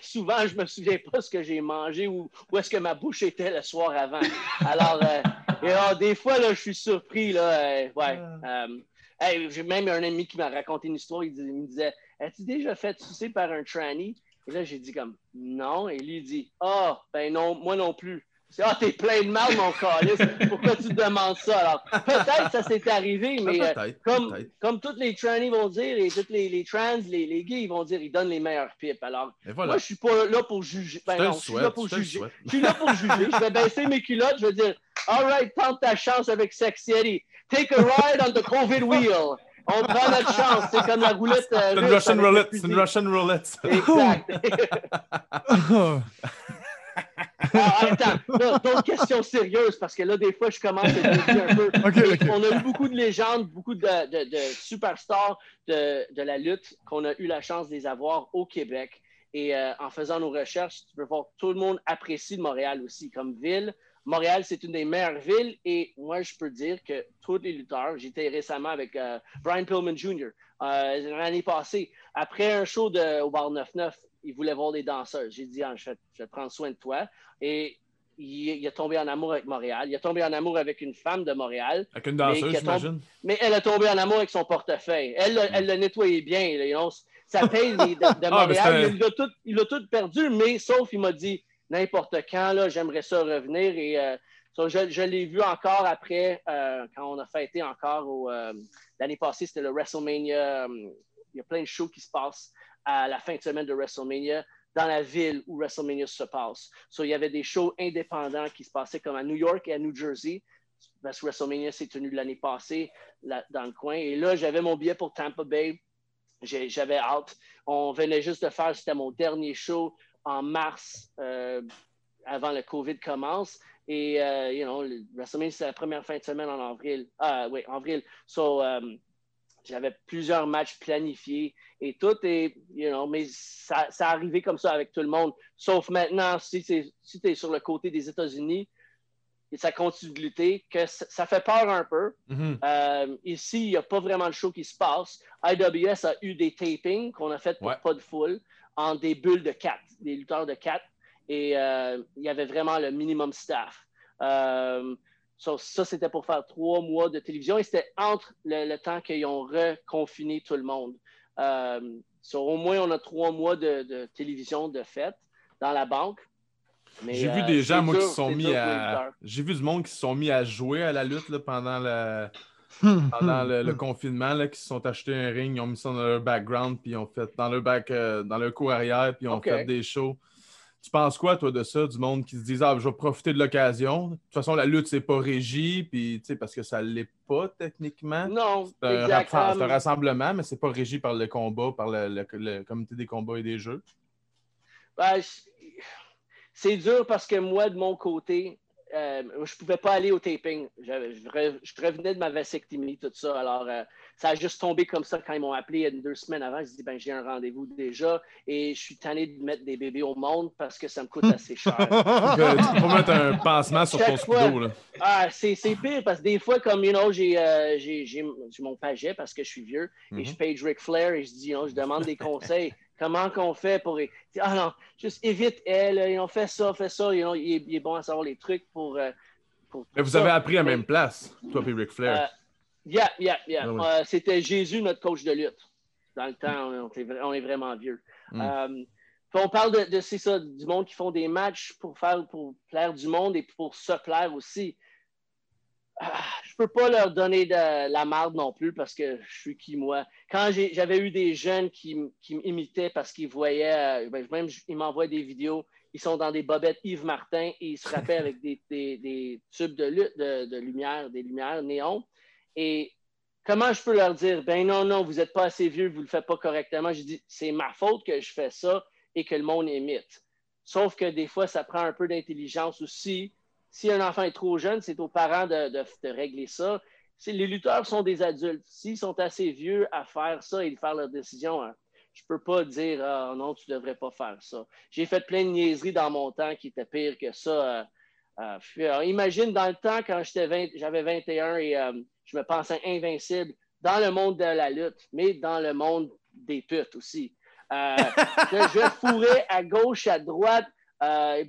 Souvent, je me souviens pas ce que j'ai mangé ou où est-ce que ma bouche était le soir avant. Alors, euh, et, ah, des fois, là, je suis surpris. Là, euh, ouais. Euh, hey, j'ai même un ami qui m'a raconté une histoire. Il, me disait As-tu déjà fait sucer par un tranny? Et là, j'ai dit comme Non. Et lui, il dit Ah, ben non, moi non plus. Ah, t'es plein de mal, mon calice. Pourquoi tu te demandes ça? Alors, peut-être que ça s'est arrivé, mais euh, comme, comme tous les trannies vont dire et tous les, les trans, les, les gays, ils vont dire ils donnent les meilleures pipes. Alors, voilà. moi, je suis pas là pour juger. Ben non, je suis là pour juger. Je suis là pour juger. Je vais baisser mes culottes. Je vais dire, all right, tente ta chance avec Sexy Eddie. Take a ride on the COVID wheel. On prend notre chance. C'est comme la roulette. euh, C'est une Russian roulette. C'est une Russian roulette. Exact. Ah, attends, d'autres questions sérieuses parce que là, des fois, je commence à dévier un peu. Ok, Mais ok. On a eu beaucoup de légendes, beaucoup de, de- de superstars de, de la lutte qu'on a eu la chance de les avoir au Québec. Et euh, en faisant nos recherches, tu peux voir tout le monde apprécie Montréal aussi comme ville. Montréal, c'est une des meilleures villes et moi, je peux dire que tous les lutteurs, j'étais récemment avec euh, Brian Pillman Jr. euh, l'année passée, après un show de, au bar 9-9, il voulait voir des danseurs. J'ai dit, Ah, je, vais, je vais prendre soin de toi. Et il, il est tombé en amour avec Montréal. Il est tombé en amour avec une femme de Montréal. Avec une danseuse, j'imagine. Mais elle a tombé en amour avec son portefeuille. Elle, elle l'a nettoyé bien. là, you know. Ça paye les- de, de Ah, Montréal. il l'a tout, tout perdu, mais sauf il m'a dit n'importe quand, là, j'aimerais ça revenir. Et euh, so, je, je l'ai vu encore après, euh, quand on a fêté encore euh, l'année passée, c'était le WrestleMania. il y a plein de shows qui se passent à la fin de semaine de WrestleMania dans la ville où WrestleMania se passe. So, il y avait des shows indépendants qui se passaient comme à New York et à New Jersey. Parce que WrestleMania s'est tenu l'année passée là- dans le coin. Et là, j'avais mon billet pour Tampa Bay. J'avais hâte. On venait juste de faire, c'était mon dernier show en mars, euh, avant le COVID commence. Et, euh, you know, le- WrestleMania, c'est la première fin de semaine en avril. Ah, oui, avril. So, euh, j'avais plusieurs matchs planifiés et tout. Et, you know, mais ça, ça arrivait comme ça avec tout le monde. Sauf maintenant, si tu si es sur le côté des États-Unis, et ça continue de lutter, que ça, fait peur un peu. Mhm. Euh, ici, il n'y a pas vraiment de show qui se passe. IWS a eu des tapings qu'on a fait pour Ouais. pas de foule en des bulles de 4, des lutteurs de 4. Et euh, il y avait vraiment le minimum staff. Euh, so, ça, c'était pour faire trois mois de télévision et c'était entre le, le temps qu'ils ont reconfiné tout le monde. Euh, so, au moins, on a trois mois de, de télévision de fête dans la banque. J'ai euh, vu des gens, moi, qui dur, sont mis dur à. J'ai vu du monde qui se sont mis à jouer à la lutte là, pendant le, pendant le, le hmm. confinement, là, qui se sont achetés un ring, ils ont mis ça dans leur background, puis ils ont fait dans leur back, euh, dans leur cours arrière, puis ils ont fait des shows. Tu penses quoi, toi, de ça, du monde qui se disent Ah, je vais profiter de l'occasion? De toute façon, la lutte, c'est pas régi, puis tu sais, parce que ça l'est pas techniquement. Non, C'est un, exact. rassem- c'est un rassemblement, mais c'est pas régi par le combat, par le, le- le comité des combats et des jeux. Ben, c'est dur parce que moi, de mon côté, euh, je ne pouvais pas aller au taping. Je, je revenais de ma vasectomie, tout ça. Alors, euh, ça a juste tombé comme ça quand ils m'ont appelé il y a deux semaines avant. Je dis, ben, j'ai un rendez-vous déjà et je suis tanné de mettre des bébés au monde parce que ça me coûte assez cher. Tu peux mettre un pansement sur ton scudo. Là. Ah, c'est pire parce que des fois, comme, you know, j'ai euh, mon paget parce que je suis vieux Mhm. et je page Ric Flair et je dis, you know, je demande des conseils. Comment qu'on fait pour. Dit, Ah non, juste évite elle, you know, fais ça, fais ça. You know, il, est, bon à savoir les trucs pour. euh, pour Mais vous avez appris à la même place, toi et Ric Flair. Euh, Yeah, yeah, yeah. Ah oui. Euh, C'était Jésus, notre coach de lutte. Dans le temps, on est, vra- on est vraiment vieux. Mm. Euh, on parle de, de c'est ça, du monde qui font des matchs pour faire pour plaire du monde et pour se plaire aussi. Ah, je peux pas leur donner de la marde non plus parce que je suis qui moi. Quand j'avais eu des jeunes qui, m'imitaient parce qu'ils voyaient, euh, ben, même ils m'envoient des vidéos, ils sont dans des bobettes Yves Martin et ils se rappellent avec des, des- des tubes de, lu- de, de lumière, des lumières néon. Et comment je peux leur dire, ben non, non, vous n'êtes pas assez vieux, vous ne le faites pas correctement? Je dis, c'est ma faute que je fais ça et que le monde imite. Sauf que des fois, ça prend un peu d'intelligence aussi. Si un enfant est trop jeune, c'est aux parents de, régler ça. Les lutteurs sont des adultes. S'ils sont assez vieux à faire ça et de faire leurs décisions, hein, je peux pas dire ah, non, tu devrais pas faire ça. J'ai fait plein de niaiseries dans mon temps qui étaient pires que ça. Euh, puis, imagine dans le temps, quand j'étais 20 j'avais 21 et euh, je me pensais invincible dans le monde de la lutte, mais dans le monde des putes aussi. Euh, je fourrais à gauche, à droite,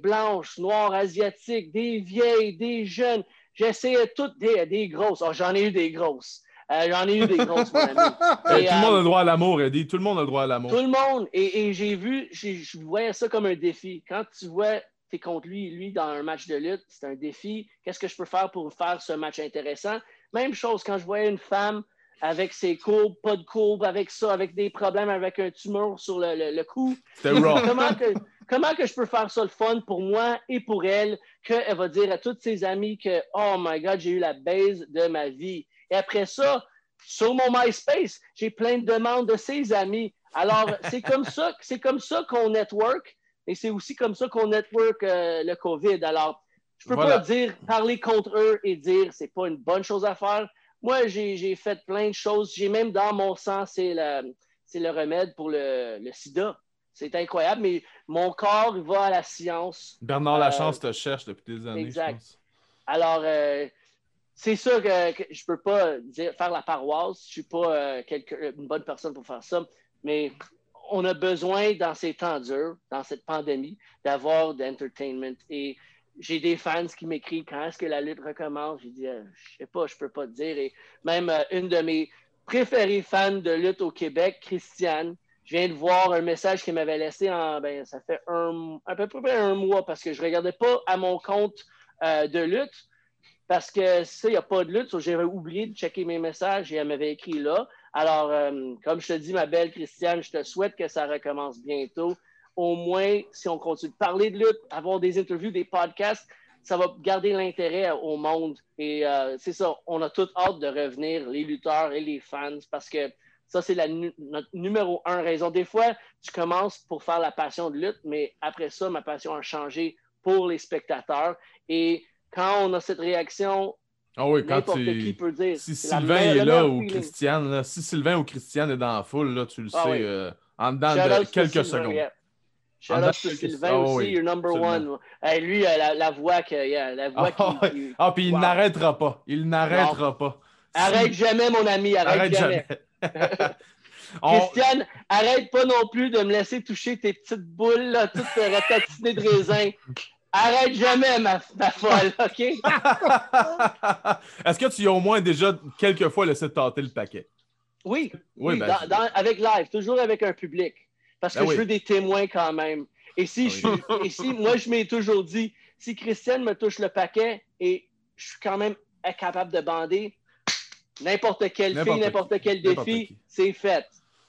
blanches, noires, asiatiques, des vieilles, des jeunes. J'essayais toutes des, des grosses. Oh, J'en ai eu des grosses. Euh, J'en ai eu des grosses, mon ami. Et, tout le monde a le droit à l'amour, Eddie. Tout le monde a le droit à l'amour. tout le monde. Et, et j'ai vu, je voyais ça comme un défi. Quand tu vois, es contre lui, lui, dans un match de lutte, c'est un défi. Qu'est-ce que je peux faire pour faire ce match intéressant? Même chose, quand je voyais une femme avec ses courbes, pas de courbes, avec ça, avec des problèmes, avec un tumeur sur le, le- le cou. Comment, que, comment que je peux faire ça le fun pour moi et pour elle, qu'elle va dire à toutes ses amies que, oh my God, j'ai eu la baise de ma vie. Et après ça, sur mon MySpace, j'ai plein de demandes de ses amis. Alors, c'est comme ça, c'est comme ça qu'on network et c'est aussi comme ça qu'on network euh, le COVID. Alors, je peux Voilà. pas dire, parler contre eux et dire c'est pas une bonne chose à faire. Moi, j'ai fait plein de choses. J'ai même dans mon sang, c'est le, remède pour le, le sida. C'est incroyable, mais mon corps il va à la science. Bernard Euh, Lachance te cherche depuis des années, exact. je pense. Alors, euh, c'est ça que, que je peux pas dire, faire la paroisse. Je suis pas euh, une bonne personne pour faire ça, mais on a besoin dans ces temps durs, dans cette pandémie, d'avoir d'entertainment. Et j'ai des fans qui m'écrivent quand est-ce que la lutte recommence? J'ai dit, euh, je sais pas, je peux pas te dire. Et même euh, une de mes préférées fans de lutte au Québec, Christiane, je viens de voir un message qu'elle m'avait laissé en, ben, ça fait un, à peu près un mois parce que je regardais pas à mon compte euh, de lutte parce que ça, il n'y a pas de lutte. J'avais oublié de checker mes messages et elle m'avait écrit là. Alors, euh, comme je te dis, ma belle Christiane, je te souhaite que ça recommence bientôt. Au moins, si on continue de parler de lutte, avoir des interviews, des podcasts, ça va garder l'intérêt au monde. Et euh, c'est ça, on a toute hâte de revenir, les lutteurs et les fans, parce que ça, c'est la notre numéro un raison. Des fois, tu commences pour faire la passion de lutte, mais après ça, ma passion a changé pour les spectateurs. Et quand on a cette réaction, Ah oui, quand tu... qui peut dire. Si Sylvain meilleure- est là ou feeling. Christiane, là, si Sylvain ou Christiane est dans la foule, là, tu le Ah sais, oui. euh, en dedans Shout de quelques secondes. yeah. Shout out to Sylvain Ah aussi, oui, your number absolument. one. Hey, lui, euh, la, la voix que, yeah, la voix Ah, qui, Ah, puis il n'arrêtera pas. Il n'arrêtera pas. Arrête jamais, mon ami, arrête, Arrête jamais. jamais. On- Christiane, arrête pas non plus de me laisser toucher tes petites boules, là, toutes euh, ratatinées de raisin. Arrête jamais, ma, ma folle, OK? Est-ce que tu as au moins déjà quelques fois laissé tâter le paquet? Oui, Oui, oui, ben, dans- dans- avec live, toujours avec un public. Parce que Ben je oui. veux des témoins quand même. Et si, Ah je suis- et si moi, je m'ai toujours dit, si Christiane me touche le paquet et je suis quand même capable de bander, n'importe quelle fille, n'importe quel défi, c'est fait.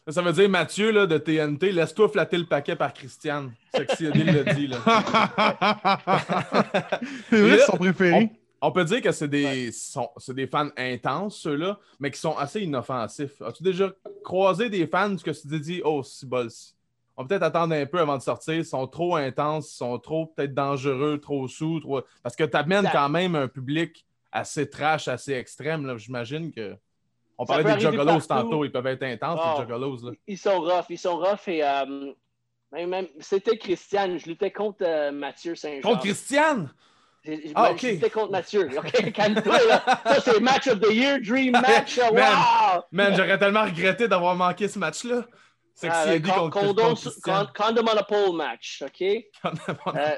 Ça, veut dire, Mathieu là, de TNT, laisse-toi flatter le paquet par Christiane. Sexy Eddie le dit. Là. C'est vrai, c'est son préféré. On peut dire que c'est des, sont- c'est des fans intenses, ceux-là, mais qui sont assez inoffensifs. As-tu déjà croisé des fans que tu te dis, oh, si bol, si. On va peut-être attendre un peu avant de sortir. Ils sont trop intenses, ils sont trop peut-être dangereux, trop sous. Trop... Parce que tu amènes quand même un public assez trash, assez extrême. là. J'imagine que. On Ça parlait des juggalos tantôt, ils peuvent être intenses, Oh. les juggalos. Là. Ils sont rough, ils sont rough et euh, même, même- c'était Christiane, je luttais contre euh, Mathieu Saint-Jean. Contre Christiane! Ah, moi, ok. Je luttais contre Mathieu. OK, calme-toi. Ça, c'est match of the year, dream match. Man. wow! Man, j'aurais tellement regretté d'avoir manqué ce match-là. Sexy Ah, Eddie con- contre, condom, contre con- condom on a pole match, OK? Euh,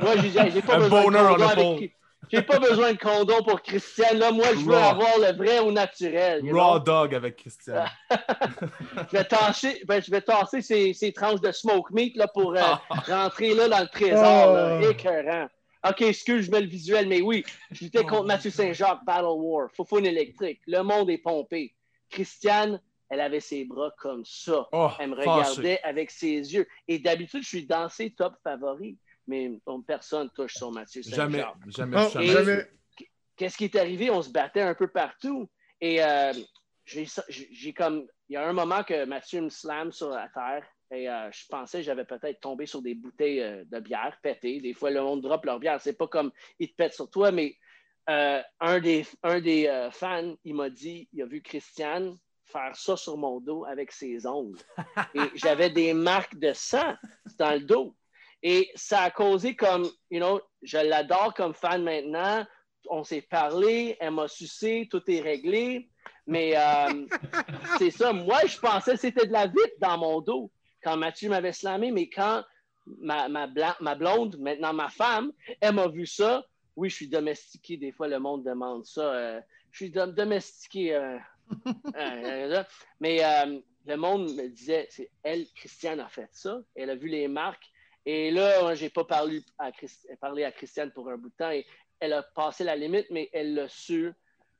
Moi, j'ai pas Un besoin de boner on condom a avec pole. J'ai pas besoin de condom pour Christiane. Là, moi, je veux Raw. avoir le vrai au naturel. you Raw know? dog avec Christiane. Je vais tasser, ben, je vais tasser ces, ces tranches de smoke meat là, pour euh, rentrer là, dans le trésor. là. Oh. Écœurant. OK, excuse, je mets le visuel, mais oui, je luttais contre Mathieu Saint-Jacques, Battle War, Foufoune électrique. Le monde est pompé. Christiane, elle avait ses bras comme ça. Oh, Elle me fâché. regardait avec ses yeux. Et d'habitude, je suis dans ses top favoris, mais personne touche sur Mathieu Jamais, jamais, Oh, jamais. Qu'est-ce qui est arrivé? On se battait un peu partout. Et euh, j'ai j'ai comme. Il y a un moment que Mathieu me slam sur la terre. Et euh, je pensais que j'avais peut-être tombé sur des bouteilles euh, de bière pétées. Des fois, le monde drop leur bière. C'est pas comme ils te pètent sur toi, mais euh, un des, un des euh, fans, il m'a dit il a vu Christiane faire ça sur mon dos avec ses ongles. Et j'avais des marques de sang dans le dos. Et ça a causé comme, you know, je l'adore comme fan maintenant. On s'est parlé, elle m'a sucé, tout est réglé. Mais euh, c'est ça. Moi, je pensais que c'était de la vitre dans mon dos quand Mathieu m'avait slamé. Mais quand ma, ma, ma blonde, maintenant ma femme, elle m'a vu ça. Oui, je suis domestiqué. Des fois, le monde demande ça. Euh, je suis domestiqué. Euh, mais le monde me disait, c'est elle, Christiane, a fait ça. Elle a vu les marques. Et là, j'ai pas parlé à, parlé à Christiane pour un bout de temps. Et elle a passé la limite, mais elle l'a su.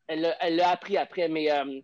Elle l'a appris après. Mais euh,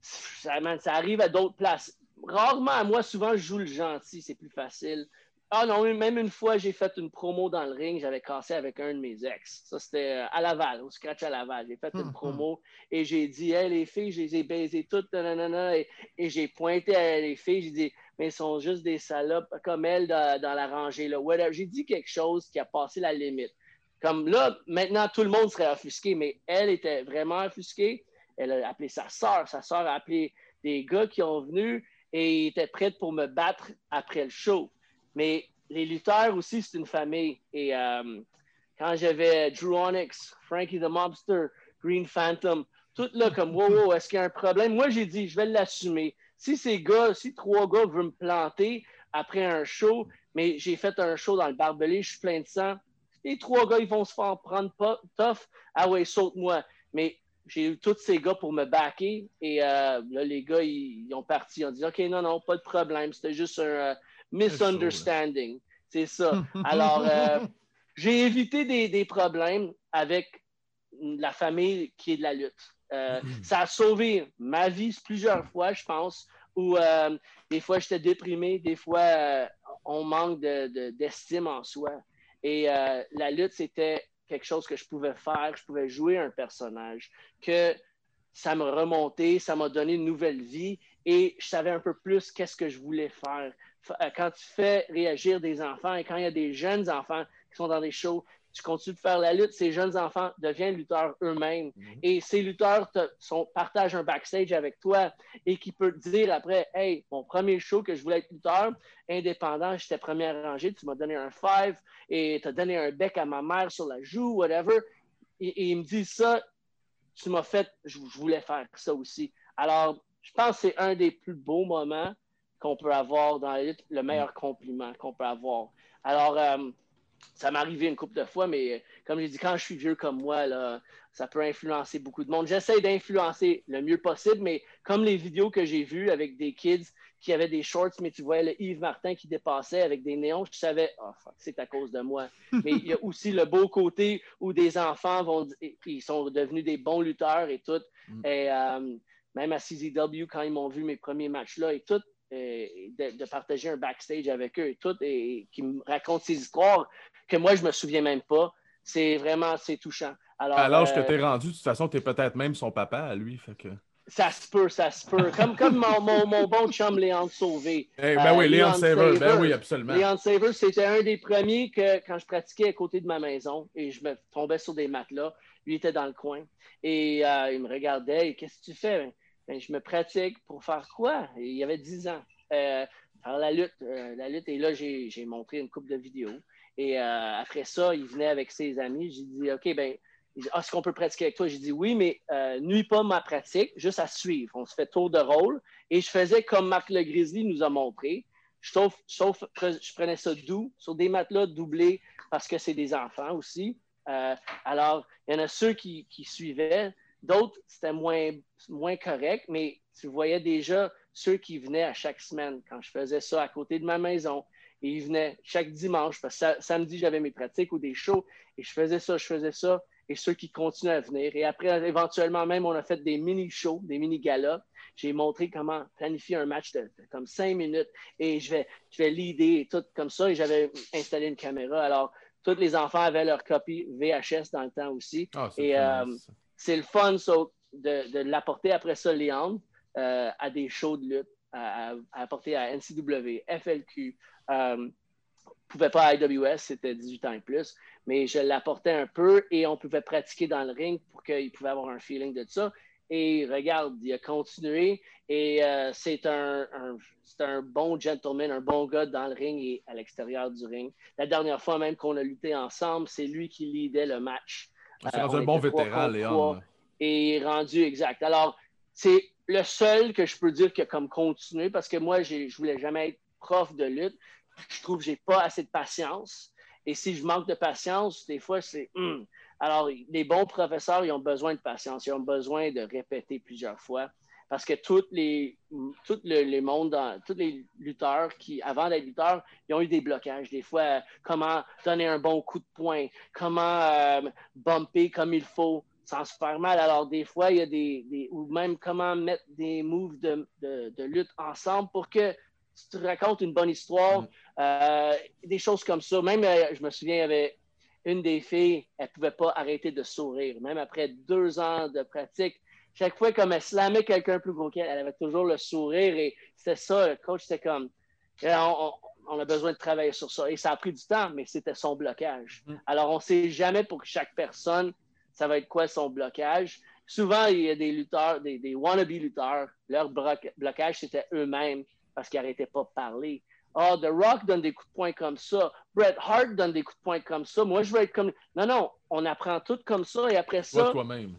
ça, ça, arrive à d'autres places. Rarement à moi, souvent, je joue le gentil. C'est plus facile. Ah non, même une fois, j'ai fait une promo dans le ring, j'avais cassé avec un de mes ex. Ça, c'était euh, à Laval, au scratch à Laval. J'ai fait une hum, promo et j'ai dit, hey, les filles, je les ai baisées toutes, nanana, et, et j'ai pointé à les filles, j'ai dit, mais elles sont juste des salopes comme elles dans, la rangée. Là. J'ai dit quelque chose qui a passé la limite. Comme là, maintenant, tout le monde serait offusqué, mais elle était vraiment offusquée. Elle a appelé sa soeur. Sa soeur a appelé des gars qui ont venu et étaient prêts pour me battre après le show. Mais les lutteurs aussi, c'est une famille. Et euh, quand j'avais Drew Onyx, Frankie the Mobster, Green Phantom, tout là comme wow, wow est-ce qu'il y a un problème? Moi, j'ai dit, je vais l'assumer. Si ces gars, si trois gars veulent me planter après un show, mais j'ai fait un show dans le barbelé, je suis plein de sang, les trois gars, ils vont se faire prendre pas, tough. Ah ouais, saute-moi. Mais j'ai eu tous ces gars pour me backer. Et euh, là, les gars, ils, ont parti. Ils ont dit OK, non, non, pas de problème. C'était juste un euh, misunderstanding. C'est ça. Alors, euh, j'ai évité des, des, problèmes avec la famille qui est de la lutte. Mm-hmm. Ça a sauvé ma vie plusieurs fois, je pense, où des fois j'étais déprimé, des fois on manque d'estime de, en soi. Et la lutte, c'était quelque chose que je pouvais faire, je pouvais jouer un personnage, que ça m'a remonté, ça m'a donné une nouvelle vie et je savais un peu plus qu'est-ce que je voulais faire. Euh, quand tu fais réagir des enfants et quand il y a des jeunes enfants qui sont dans des shows, tu continues de faire la lutte, ces jeunes enfants deviennent lutteurs eux-mêmes. Mhm. Et ces lutteurs te, sont, partagent un backstage avec toi et qui peut te dire après Hey, mon premier show que je voulais être lutteur, indépendant, j'étais première rangée, tu m'as donné un five et tu as donné un bec à ma mère sur la joue, whatever. Et, ils me disent ça, tu m'as fait, je, voulais faire ça aussi. Alors, je pense que c'est un des plus beaux moments qu'on peut avoir dans la lutte, le meilleur compliment qu'on peut avoir. Alors, euh, ça m'est arrivé une couple de fois, mais euh, comme j'ai dit, quand je suis vieux comme moi, là, ça peut influencer beaucoup de monde. J'essaie d'influencer le mieux possible, mais comme les vidéos que j'ai vues avec des kids qui avaient des shorts, mais tu voyais le Yves Martin qui dépassait avec des néons, je savais, oh, c'est à cause de moi. mais il y a aussi le beau côté où des enfants vont, ils sont devenus des bons lutteurs et tout. Mm. Et euh, même à CZW, quand ils m'ont vu mes premiers matchs là et tout, de, partager un backstage avec eux et tout, et, qui me racontent ces histoires que moi, je me souviens même pas. C'est vraiment, c'est touchant. Alors, à l'âge que euh, tu es rendu, de toute façon, tu es peut-être même son papa à lui. Fait que... Ça se peut, ça se peut. Comme, comme mon, mon, mon bon chum Léon Sauvé. Eh, ben oui, euh, Léon Saver. Ben oui, absolument. Léon Saver, c'était un des premiers que quand je pratiquais à côté de ma maison et je me tombais sur des matelas, lui était dans le coin et il me regardait. Qu'est-ce que tu fais? Ben, je me pratique pour faire quoi? il y avait 10 ans. Euh, faire la lutte, euh, la lutte. Et là, j'ai montré une coupe de vidéos. Et euh, après ça, il venait avec ses amis. J'ai dit, OK, ben, ah, est-ce qu'on peut pratiquer avec toi? J'ai dit oui, mais nuit pas ma pratique, juste à suivre. On se fait tour de rôle. Et je faisais comme Marc Le Grizzly nous a montré. Sauf, sauf je prenais ça doux, sur des matelas doublés, parce que c'est des enfants aussi. alors, il y en a ceux qui, qui suivaient. D'autres, c'était moins, moins correct, mais tu voyais déjà ceux qui venaient à chaque semaine quand je faisais ça à côté de ma maison. Et ils venaient chaque dimanche, parce que samedi, j'avais mes pratiques ou des shows, et je faisais ça, je faisais ça, et ceux qui continuaient à venir. Et après, éventuellement, même, on a fait des mini-shows, des mini-galas. J'ai montré comment planifier un match de, comme cinq minutes, et je vais, je vais leader et tout comme ça, et j'avais installé une caméra. Alors, tous les enfants avaient leur copie VHS dans le temps aussi. Ah, et euh, c'est le fun de, l'apporter après ça, Léandre, euh, à des shows de lutte, à, apporter à NCW, FLQ. Euh, pouvait pas à IWS, c'était 18 ans et plus, mais je l'apportais un peu et on pouvait pratiquer dans le ring pour qu'il pouvait avoir un feeling de ça. Et regarde, il a continué. Et euh, c'est un, un bon gentleman, un bon gars dans le ring et à l'extérieur du ring. La dernière fois même qu'on a lutté ensemble, c'est lui qui lidait le match. C'est euh, un bon vétéran, Léon. Et rendu exact. Alors, c'est le seul que je peux dire qui a comme continué parce que moi, je voulais jamais être prof de lutte. Je trouve que j'ai pas assez de patience. Et si je manque de patience, des fois, c'est. Hmm. Alors, les bons professeurs, ils ont besoin de patience. Ils ont besoin de répéter plusieurs fois. Parce que tous les, tous les mondes, tous les lutteurs qui, avant d'être lutteurs, ils ont eu des blocages. Des fois, comment donner un bon coup de poing, comment euh, bumper comme il faut sans se faire mal. Alors, des fois, il y a des, ou même comment mettre des moves de, de, lutte ensemble pour que tu te racontes une bonne histoire, mm. euh, des choses comme ça. Même, euh, je me souviens, il y avait une des filles, elle ne pouvait pas arrêter de sourire. Même après deux ans de pratique, chaque fois, comme elle slamait quelqu'un plus gros qu'elle, elle avait toujours le sourire et c'était ça. Le coach, c'était comme, eh, on, a besoin de travailler sur ça. Et ça a pris du temps, mais c'était son blocage. Mm. Alors, on ne sait jamais pour chaque personne, ça va être quoi son blocage. Souvent, il y a des lutteurs, des, des wannabe lutteurs, leur blocage, c'était eux-mêmes parce qu'ils n'arrêtaient pas de parler. Ah, The Rock donne des coups de poing comme ça. Bret Hart donne des coups de poing comme ça. Moi, je veux être comme. Non, non, on apprend tout comme ça et après ça.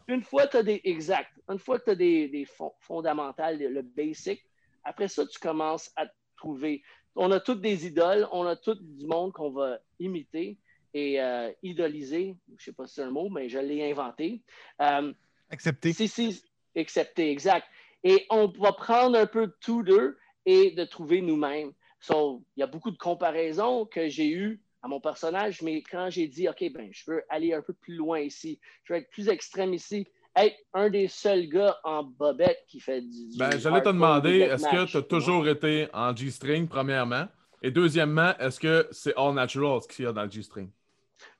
Une fois tu as des. Exact. Une fois que tu as des, des fondamentales, le basic, après ça, tu commences à trouver. On a toutes des idoles, on a tout du monde qu'on va imiter et euh, idoliser. Je ne sais pas si c'est un mot, mais je l'ai inventé. Euh, accepter. Si, si, accepter, exact. Et on va prendre un peu de tous deux et de trouver nous-mêmes il y a beaucoup de comparaisons que j'ai eues à mon personnage, mais quand j'ai dit, OK, ben, je veux aller un peu plus loin ici, je veux être plus extrême ici, être un des seuls gars en bobette qui fait du. Ben, j'allais te demander, est-ce que tu as toujours été en G-string, premièrement? Et deuxièmement, est-ce que c'est all natural ce qu'il y a dans le G-string?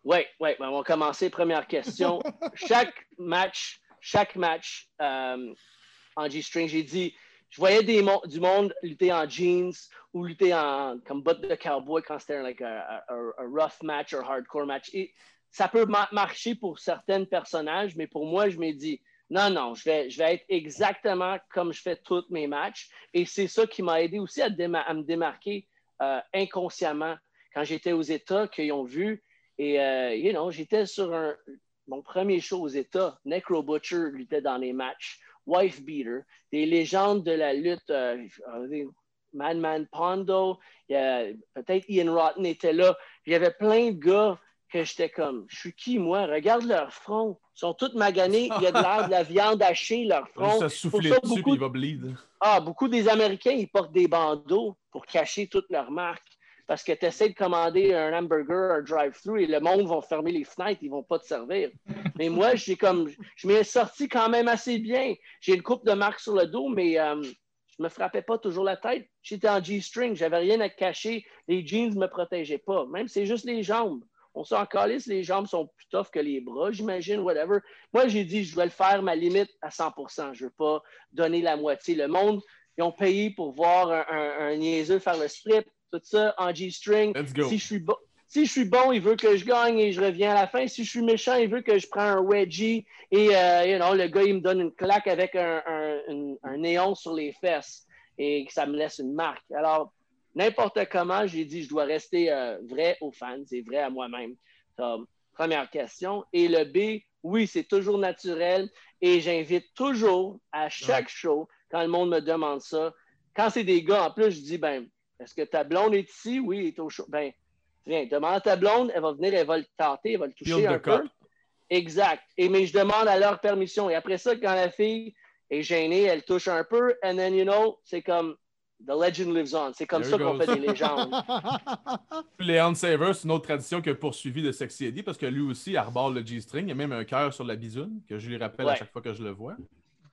Oui, oui. Ben, on va commencer. Première question. chaque match, chaque match euh, en G-string, j'ai dit, je voyais des du monde lutter en jeans ou lutter en, comme botte de cowboy quand c'était a, rough match ou un hardcore match. Ça peut marcher pour certains personnages, mais pour moi, je me dis, non, non, je vais, je vais être exactement comme je fais tous mes matchs. Et c'est ça qui m'a aidé aussi à, me démarquer euh, inconsciemment quand j'étais aux États, qu'ils ont vu. Et, euh, you know, j'étais sur un, mon premier show aux États. Necro Butcher luttait dans les matchs wife beater, des légendes de la lutte, euh, Madman Pondo, peut-être Ian Rotten était là. Il y avait plein de gars que j'étais comme, je suis qui moi? Regarde leur front. Ils sont tous maganés. Il y a de l'air de la viande hachée, leur front. Ça souffler dessus, il va bleed. Ah, beaucoup des Américains, ils portent des bandeaux pour cacher toutes leurs marques parce que tu essaies de commander un hamburger, un drive-thru et le monde va fermer les fenêtres, ils vont pas te servir. Mais moi, j'ai comme, je m'ai sorti quand même assez bien. J'ai une coupe de marque sur le dos, mais euh, je me frappais pas toujours la tête. J'étais en G-string, j'avais rien à cacher. Les jeans me protégeaient pas. Même c'est juste les jambes. On s'en calisse, les jambes sont plus tough que les bras, j'imagine, whatever. Moi, j'ai dit, je vais le faire ma limite à 100% Je veux pas donner la moitié. Le monde, ils ont payé pour voir un, un, un niaiseux faire le strip tout ça en G-string. Si je suis bon. Si je suis bon, il veut que je gagne et je reviens à la fin. Si je suis méchant, il veut que je prenne un wedgie et euh, le gars, il me donne une claque avec un, néon sur les fesses et que ça me laisse une marque. Alors, n'importe comment, j'ai dit, je dois rester euh, vrai aux fans, c'est vrai à moi-même. première question. Et le B, oui, c'est toujours naturel et j'invite toujours à chaque show, quand le monde me demande ça, quand c'est des gars, en plus, je dis, ben, est-ce que ta blonde est ici? Oui, elle est au chaud. Ben, viens, demande à ta blonde, elle va venir, elle va le tenter, elle va le toucher un peu. Exact. Et, mais je demande à leur permission. Et après ça, quand la fille est gênée, elle touche un peu, and then, you know, c'est comme The legend lives on. C'est comme ça qu'on fait des légendes. Leon Saver, c'est une autre tradition qui a poursuivi de Sexy Eddie parce que lui aussi arbore le G-string. Il y a même un cœur sur la bisoune que je lui rappelle à chaque fois que je le vois.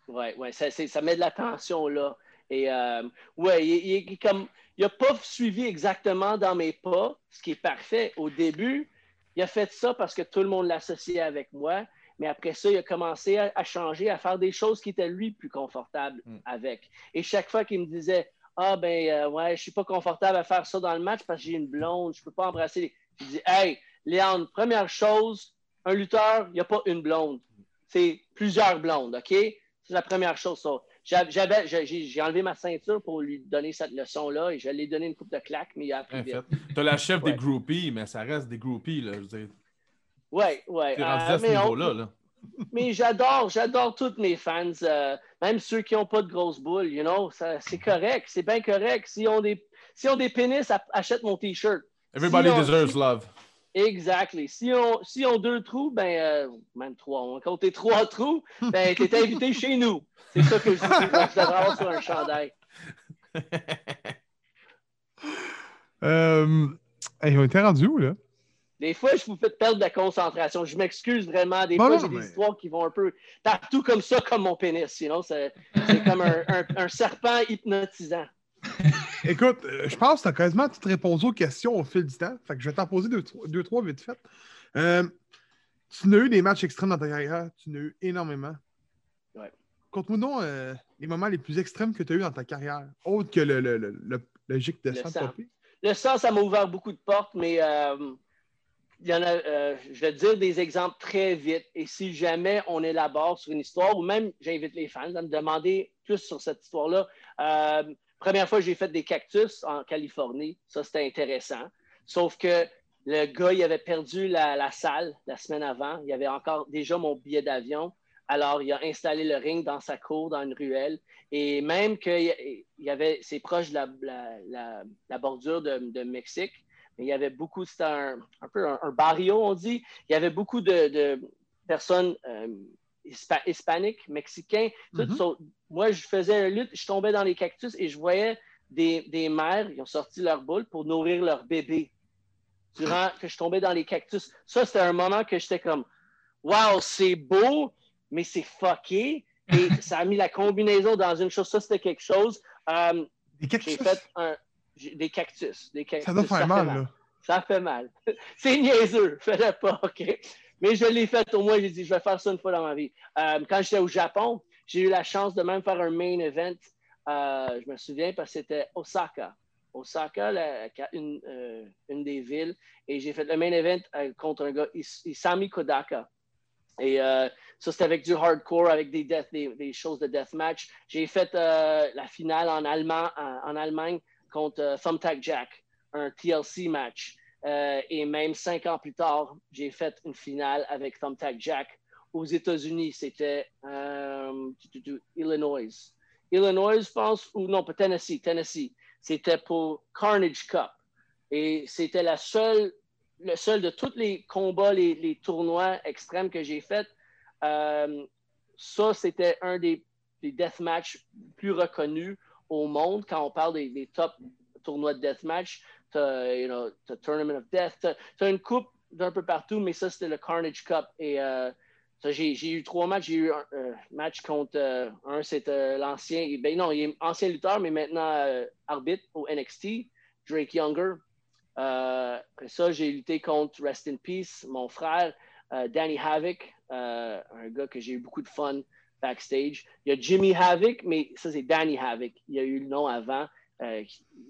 Oui, ouais, ça, ça met de la tension là. Et euh, ouais, il, comme, il n'a pas suivi exactement dans mes pas, ce qui est parfait. Au début, il a fait ça parce que tout le monde l'associait avec moi. Mais après ça, il a commencé à, changer, à faire des choses qui étaient lui plus confortable hmm. avec. Et chaque fois qu'il me disait Ah, ben, euh, ouais, je suis pas confortable à faire ça dans le match parce que j'ai une blonde, je peux pas embrasser. Je dis Hey, Léon, première chose, un lutteur, il n'y a pas une blonde. C'est plusieurs blondes, OK? C'est la première chose. ça. J'avais- J'ai j'ai enlevé ma ceinture pour lui donner cette leçon-là et je lui ai donné une coupe de claques, mais il a appris fait. T'as la chef Ouais. des groupies, mais ça reste des groupies, là. Je veux dire, Ouais, ouais. t'es rendu euh, à ce mais on- niveau-là, là. Mais j'adore, j'adore tous mes fans, euh, même ceux qui n'ont pas de grosses boules, you know, ça- c'est correct, c'est bien correct. S'ils ont des, des pénis, ach- achète mon t-shirt. Everybody deserves love. Exactly. Si on, si on deux trous, ben, euh, même trois, on compter trois trous, ben, t'es invité chez nous. C'est ça que je dis. Je devrais avoir sur un chandail. Euh, hey, on était rendu où, là? Des fois, je vous fais perdre la concentration. Je m'excuse vraiment. Des fois, j'ai mais- des histoires qui vont un peu partout comme ça, comme mon pénis. Sinon, c'est c'est comme un, un- un serpent hypnotisant. Écoute, euh, je pense que tu as quasiment toutes répondu aux questions au fil du temps. Fait que je vais t'en poser deux, trois- deux, trois vite fait. Euh, tu n'as eu des matchs extrêmes dans ta carrière. Tu n'as eu énormément. Ouais. Conte-moi donc euh, les moments les plus extrêmes que tu as eu dans ta carrière, autre que le, le, le, le, le gic de sang sang. Le sang, ça m'a ouvert beaucoup de portes, mais euh, il y en a, euh, je vais te dire des exemples très vite. Et si jamais on élabore sur une histoire, ou même j'invite les fans à me demander plus sur cette histoire-là. Première fois, j'ai fait des cactus en Californie. Ça, c'était intéressant. Sauf que le gars, il avait perdu la, salle la semaine avant. Il avait encore déjà mon billet d'avion. Alors, il a installé le ring dans sa cour, dans une ruelle. Et même qu'il y avait, c'est proche de la, bordure de, Mexique, mais il y avait beaucoup, c'était un, un peu un, barrio, on dit. Il y avait beaucoup de, de personnes euh, hispa- hispaniques, mexicains. Mhm. ça. moi, je faisais une lutte, je tombais dans les cactus et je voyais des, des mères, ils ont sorti leur boule pour nourrir leur bébé durant que je tombais dans les cactus. Ça, c'était un moment que j'étais comme, wow, c'est beau, mais c'est fucké. Et ça a mis la combinaison dans une chose. Ça, c'était quelque chose. Euh, Des j'ai cactus. fait un, des cactus. Des cactus. Ça doit faire mal, là. Ça fait mal. C'est niaiseux. Fais-le pas, OK? Mais je l'ai fait au moins. J'ai dit, je vais faire ça une fois dans ma vie. Euh, quand j'étais au Japon, j'ai eu la chance de même faire un main event. Euh, je me souviens parce que c'était Osaka. Osaka, euh, une des villes. Et j'ai fait le main event contre un gars, Is- Isami Kodaka. Et ça, c'était avec du hardcore, avec des, death- des, choses de deathmatch. J'ai fait la finale en, en, Allemagne contre Thumbtack Jack, un TLC match. Euh, et même cinq ans plus tard, j'ai fait une finale avec Thumbtack Jack aux États-Unis. C'était euh, Illinois. Illinois, je pense, ou non, pas Tennessee. Tennessee. C'était pour Carnage Cup. Et c'était la seule, le seul de tous les combats, les, tournois extrêmes que j'ai fait. Euh, ça, c'était un des, des deathmatchs plus reconnus au monde quand on parle des, des top tournois de deathmatch. T'as, you know, Tournament of Death. T'as, t'as une coupe d'un peu partout, mais ça, c'était le Carnage Cup. Et euh, j'ai, eu trois matchs. J'ai eu un euh, match contre euh, un, c'était l'ancien. Ben non, il est ancien lutteur, mais maintenant arbitre au NXT, Drake Younger. Après ça, j'ai lutté contre Rest in Peace, mon frère, Danny Havoc, un gars que j'ai eu beaucoup de fun backstage. Il y a Jimmy Havoc, mais ça, c'est Danny Havoc. Il a eu le nom avant, euh,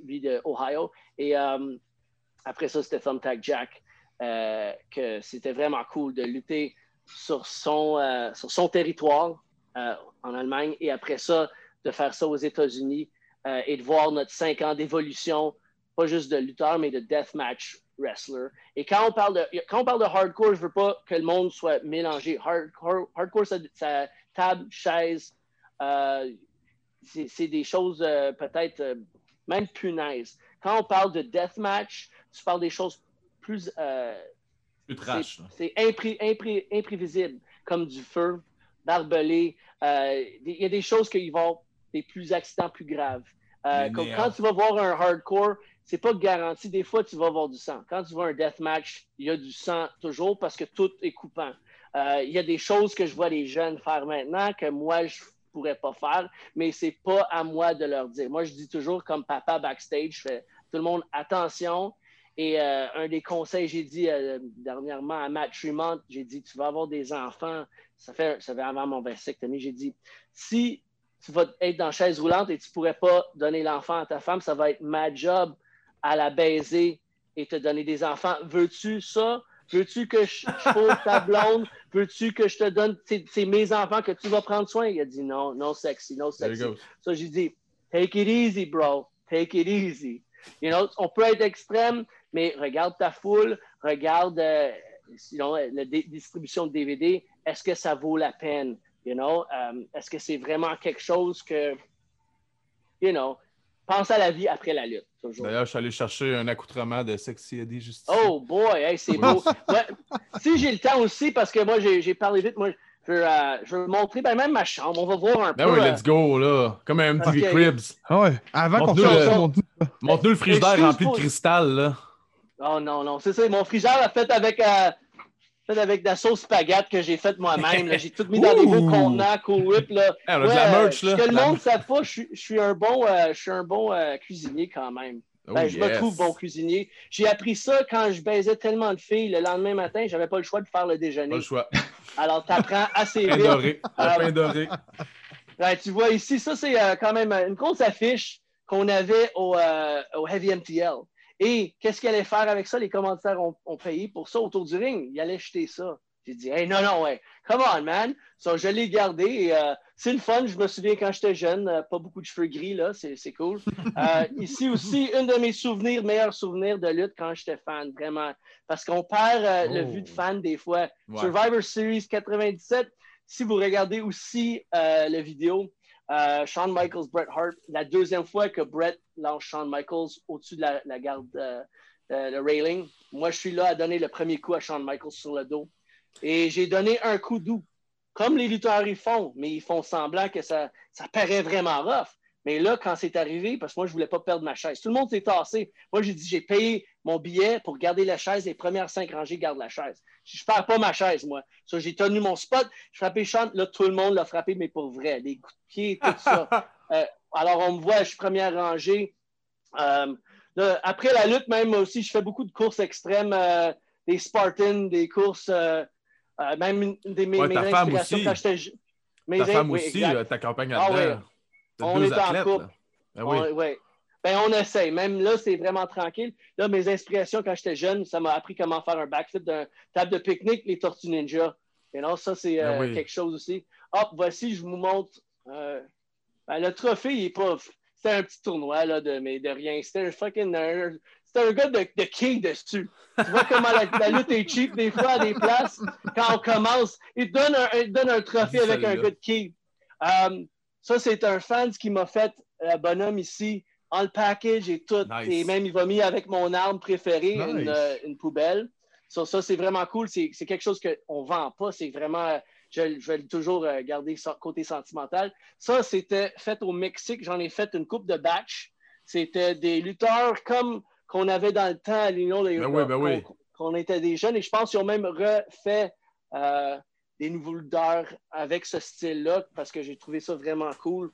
lui de Ohio. Et euh, après ça, c'était Thumbtack Jack, que c'était vraiment cool de lutter sur son, euh, sur son territoire en Allemagne et après ça, de faire ça aux États-Unis et de voir notre cinq ans d'évolution, pas juste de lutteur, mais de deathmatch wrestler. Et quand on parle de, quand on parle de hardcore, je veux pas que le monde soit mélangé. Hardcore, hardcore ça, table, chaise, c'est des choses peut-être même punaises. Quand on parle de deathmatch, tu parles des choses plus euh, Plus trash. c'est impré- impré- imprévisible, comme du feu, barbelé. Euh, Il y a des choses qui vont des plus accidents plus graves. Euh, comme quand tu vas voir un hardcore, c'est pas garanti. Des fois, tu vas voir du sang. Quand tu vois un deathmatch, il y a du sang toujours parce que tout est coupant. Euh, Il y a des choses que je vois les jeunes faire maintenant que moi, je pourrais pas faire, mais c'est pas à moi de leur dire. Moi, je dis toujours comme papa backstage, je fais tout le monde attention. Et euh, un des conseils, j'ai dit euh, dernièrement à Matt Tremont, j'ai dit tu vas avoir des enfants. Ça fait, ça fait avant mon vasectomie, j'ai dit si tu vas être dans chaise roulante et tu pourrais pas donner l'enfant à ta femme, ça va être ma job à la baiser et te donner des enfants. Veux-tu ça? Veux-tu que je, je ta blonde? Veux-tu que je te donne, c'est mes enfants que tu vas prendre soin? Il a dit non, non sexy, no There you sexy. So, j'ai dit, take it easy, bro. Take it easy. You know, on peut être extrême, mais regarde ta foule, regarde euh, sinon, euh, la distribution de DVD. Est-ce que ça vaut la peine? You know, um, est-ce que c'est vraiment quelque chose que, you know, pense à la vie après la lutte. D'ailleurs, je suis allé chercher un accoutrement de Sexy Eddie juste. Oh boy, hey, c'est beau. Ouais. Si j'ai le temps aussi, parce que moi, j'ai parlé vite, moi, je veux, euh, je veux montrer ben, même ma chambre. On va voir un Ben peu. oui, euh, let's go, là. Comme un MTV Cribs. Ah ouais. Avant qu'on fasse montre-nous. Montre-nous le frigidaire rempli de cristal, là. Oh non, non, c'est ça. Mon frigère a fait avec, euh, fait avec de la sauce spaghetti que j'ai faite moi-même. J'ai tout mis dans des beaux contenants, cool whip. Là. Hey, on a de la merch, là. Ce que le monde ne sait pas, je suis, un bon, euh, je suis un bon euh, cuisinier quand même. Oh, Ben, je me trouve bon cuisinier. J'ai appris ça quand je baisais tellement de filles. Le lendemain matin, j'avais pas le choix de faire le Pas déjeuner. le choix. Alors, tu apprends assez vite. doré. Le Ah, pain doré. Ouais, tu vois ici, ça c'est euh, quand même une grosse affiche qu'on avait au, euh, au Heavy MTL. Et qu'est-ce qu'il allait faire avec ça? Les commanditaires ont, ont payé pour ça autour du ring. Il allait jeter ça. J'ai dit, hey, non, non, ouais, come on, man. So, je l'ai gardé. et, euh, c'est le fun. Je me souviens quand j'étais jeune, euh, pas beaucoup de cheveux gris, là, c'est, c'est cool. Euh, ici aussi, un de mes souvenirs, meilleurs souvenirs de lutte quand j'étais fan, vraiment. Parce qu'on perd le Oh. vue de fan des fois. Ouais. Survivor Series 97, si vous regardez aussi la vidéo, euh, Shawn Michaels, Bret Hart, la deuxième fois que Bret lance Shawn Michaels au-dessus de la, garde, euh, euh, le railing, moi je suis là à donner le premier coup à Shawn Michaels sur le dos. Et j'ai donné un coup doux, comme les lutteurs ils font, mais ils font semblant que ça, ça paraît vraiment rough. Mais là, quand c'est arrivé, parce que moi, je voulais pas perdre ma chaise, tout le monde s'est tassé. Moi, j'ai dit, j'ai payé mon billet pour garder la chaise. Les premières cinq rangées gardent la chaise. Je perds pas ma chaise, moi. Ça, j'ai tenu mon spot. Je frappais Sean. Là, tout le monde l'a frappé, mais pour vrai. Des coups de pied, tout ça. Euh, alors, on me voit, je suis première rangée. Euh, là, après la lutte, même aussi, je fais beaucoup de courses extrêmes, euh, des Spartans, des courses, même des mes, Ouais, mes ta femme inspirations aussi. quand j'étais Ta femme oui, aussi, exact. euh, t'accompagnes Ah là-dedans. ouais. On est en couple. Ben oui. On- ouais. Ben, on essaye. Même là, c'est vraiment tranquille. Là, mes inspirations quand j'étais jeune, ça m'a appris comment faire un backflip d'un table de pique-nique, les Tortues Ninja. Et non, ça, c'est euh, Ben oui. quelque chose aussi. Hop, voici, je vous montre. euh, ben, le trophée, il est pas. C'était un petit tournoi, là, de, mais de rien. C'était un fucking. un- C'était un gars de, de king dessus. Tu vois comment la, la lutte est cheap des fois à des places. Quand on commence, il donne un, il donne un trophée avec un gars de king. Euh, ça, c'est un fan qui m'a fait euh, bonhomme ici, en le package et tout. Nice. Et même, il va mis avec mon arme préférée, Nice. une, euh, une poubelle. Ça, ça c'est vraiment cool. C'est quelque chose qu'on ne vend pas. C'est vraiment. euh, Je, je vais toujours euh, garder ça côté sentimental. Ça, c'était fait au Mexique. J'en ai fait une coupe de batch. C'était des lutteurs comme qu'on avait dans le temps à l'Union de Ben oui, ben oui. qu'on- qu'on était des jeunes. Et je pense qu'ils ont même refait euh, des nouveaux lutteurs avec ce style-là parce que j'ai trouvé ça vraiment cool.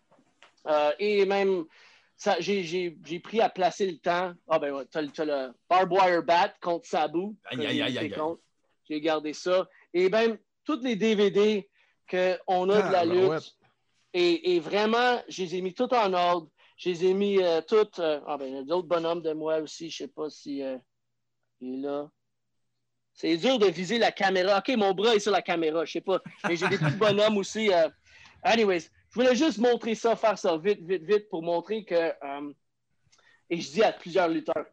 Euh, et même, ça, j'ai, j'ai- j'ai pris à placer le temps. Ah ben, ouais, t'as, le- t'as le barbed wire bat contre Sabu. Aïe, que aïe, j'ai gardé ça. Et même, tous les DVD qu'on a de la Ah, ben lutte. ouais. Et, et vraiment, je les ai mis tout en ordre. Je les ai mis euh, toutes. euh, ah ben, il y a d'autres bonhommes de moi aussi. Je sais pas si euh, il est là. C'est dur de viser la caméra. OK, mon bras est sur la caméra, je sais pas. Mais j'ai des petits bonhommes aussi. euh. Anyways, je voulais juste montrer ça, faire ça vite, vite, vite pour montrer que. euh, et je dis à plusieurs lutteurs,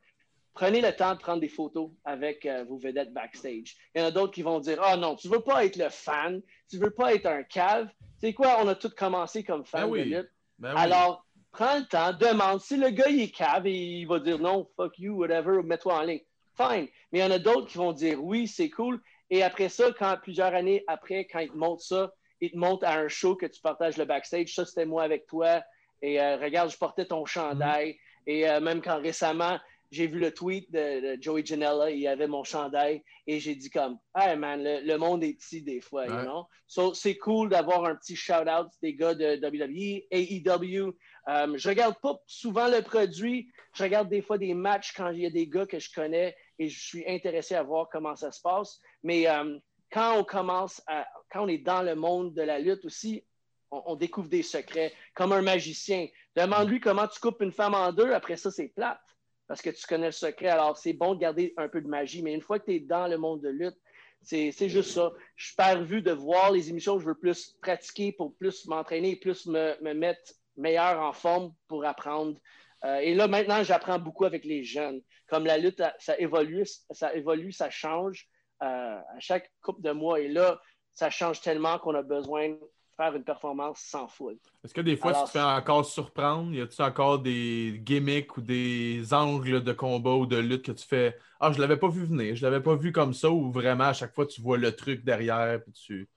prenez le temps de prendre des photos avec euh, vos vedettes backstage. Il y en a d'autres qui vont dire Ah non, tu veux pas être le fan, tu veux pas être un cave. Tu sais quoi, on a tous commencé comme fans Ben oui. de lutte. Ben oui. Alors, prends le temps, demande. Si le gars il est cave et il va dire non, fuck you, whatever, mets-toi en ligne. Fine. Mais il y en a d'autres qui vont dire oui, c'est cool. Et après ça, quand plusieurs années après, quand ils te montrent ça, ils te montrent à un show que tu partages le backstage. Ça, c'était moi avec toi. Et euh, regarde, je portais ton chandail. Et euh, même quand récemment, j'ai vu le tweet de, de Joey Janela, il avait mon chandail. Et j'ai dit comme, hey man, le, le monde est petit des fois, you Ouais. know? So, c'est cool d'avoir un petit shout-out des gars de WWE, AEW. Euh, je regarde pas souvent le produit. Je regarde des fois des matchs quand il y a des gars que je connais et je suis intéressé à voir comment ça se passe. Mais euh, quand on commence à, quand on est dans le monde de la lutte aussi, on, découvre des secrets. Comme un magicien. Demande-lui comment tu coupes une femme en deux, après ça, c'est plate. Parce que tu connais le secret. Alors, c'est bon de garder un peu de magie. Mais une fois que tu es dans le monde de lutte, C'est c'est juste ça. Je suis perdu de voir les émissions. Je veux plus pratiquer pour plus m'entraîner, plus me, me mettre meilleur en forme pour apprendre. Euh, et là, maintenant, j'apprends beaucoup avec les jeunes. Comme la lutte, ça évolue, ça évolue, ça change euh, à chaque couple de mois. Et là, ça change tellement qu'on a besoin de faire une performance sans foule. Est-ce que des fois, Alors, tu te fais encore surprendre? Y a-tu encore des gimmicks ou des angles de combat ou de lutte que tu fais Ah, je l'avais pas vu venir, je l'avais pas vu comme ça, ou vraiment à chaque fois tu vois le truc derrière puis tu.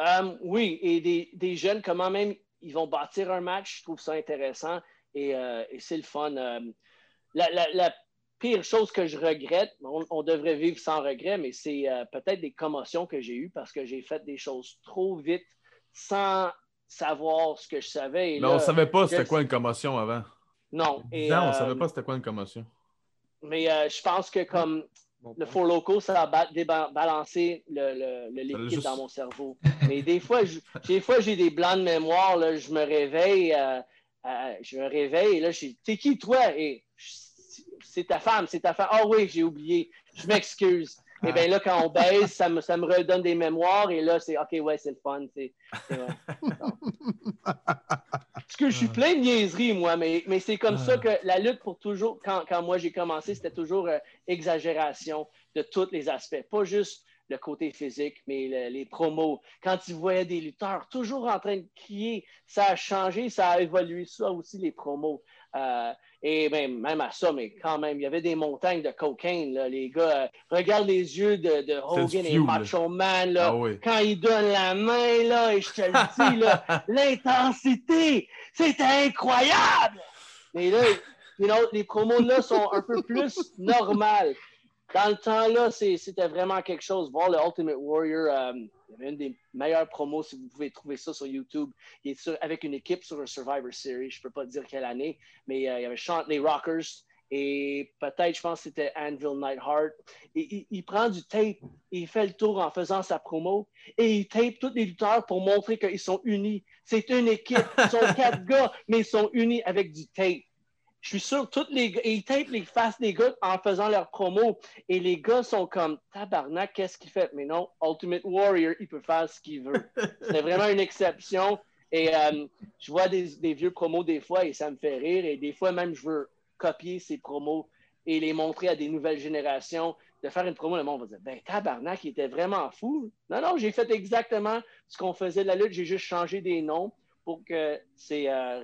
Euh, oui, et des, des jeunes, comment même ils vont bâtir un match, je trouve ça intéressant et, euh, et c'est le fun. Euh, la, la- la pire chose que je regrette, on, on devrait vivre sans regret, mais c'est euh, peut-être des commotions que j'ai eues parce que j'ai fait des choses trop vite sans savoir ce que je savais. Et Mais là, on savait pas c'était quoi une commotion avant. Non. Et, Non, on euh, savait pas c'était quoi une commotion. Mais je pense que comme le. Four Loco, ça a ba- déba- balancé le, le- le liquide juste- dans mon cerveau. Mais des fois, je- des fois, j'ai des blancs de mémoire. Là, je me réveille, euh, euh, je me réveille et là, je dis T'es qui toi? Et c'est ta femme, c'est ta femme. Ah oui, j'ai oublié. Je m'excuse. Et bien là, quand on baise, ça me, ça me redonne des mémoires et là, c'est OK, ouais, c'est le fun. c'est-. Parce que je suis plein de niaiseries, moi, mais, mais c'est comme ça que la lutte pour toujours, quand, quand moi j'ai commencé, c'était toujours euh, exagération de tous les aspects. Pas juste le côté physique, mais le- les promos. Quand tu voyais des lutteurs toujours en train de crier, ça a changé, ça a évolué, ça aussi, les promos. Euh, et même, même à ça, mais quand même, il y avait des montagnes de cocaine, là, les gars. euh, regarde les yeux de, de Hogan et Macho Man, là, Ah oui. quand il donne la main, là, et je te le dis, l'intensité, c'était incroyable! Mais là, you know, les promos là sont un peu plus normales. Dans le temps, là, c'est- c'était vraiment quelque chose. Voir le Ultimate Warrior, euh, il y avait une des meilleures promos, si vous pouvez trouver ça sur YouTube. Il est sur- avec une équipe sur un Survivor Series, je ne peux pas dire quelle année, mais euh, il y avait Chant les Rockers et peut-être, je pense que c'était Anvil Nightheart. Et, il, il prend du tape, il fait le tour en faisant sa promo et il tape tous les lutteurs pour montrer qu'ils sont unis. C'est une équipe, ils sont quatre gars, mais ils sont unis avec du tape. Je suis sûr, tous les gars, ils tapent les faces des gars en faisant leur promo. Et les gars sont comme, tabarnak, qu'est-ce qu'il fait? Mais non, Ultimate Warrior, il peut faire ce qu'il veut. C'est vraiment une exception. Et euh, je vois des, vieux promos des fois et ça me fait rire. Et des fois, même, je veux copier ces promos et les montrer à des nouvelles générations. De faire une promo, le monde va dire, ben tabarnak, il était vraiment fou. Non, non, j'ai fait exactement ce qu'on faisait de la lutte. J'ai juste changé des noms pour que c'est euh,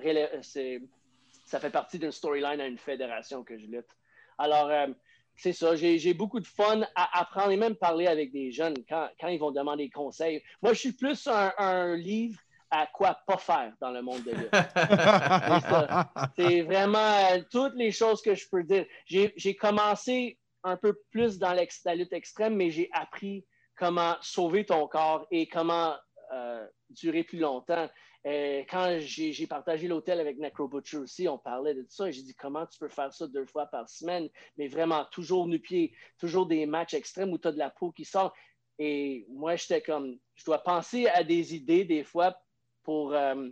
ça fait partie d'une storyline à une fédération que je lutte. Alors, euh, c'est ça. J'ai beaucoup de fun à apprendre et même parler avec des jeunes quand, quand ils vont demander conseils. Moi, je suis plus un, un livre à quoi pas faire dans le monde de lutte. C'est vraiment euh, toutes les choses que je peux dire. J'ai commencé un peu plus dans la lutte extrême, mais j'ai appris comment sauver ton corps et comment euh, durer plus longtemps. Euh, quand j'ai partagé l'hôtel avec Necro Butcher aussi, on parlait de ça et j'ai dit comment tu peux faire ça deux fois par semaine, mais vraiment toujours nu-pied, toujours des matchs extrêmes où tu as de la peau qui sort. Et moi, j'étais comme, je dois penser à des idées des fois pour, euh,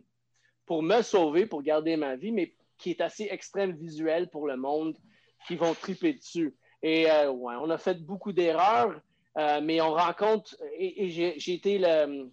pour me sauver, pour garder ma vie, mais qui est assez extrême visuel pour le monde qui vont triper dessus. Et euh, ouais, on a fait beaucoup d'erreurs, mais on rencontre, et, j'ai été le,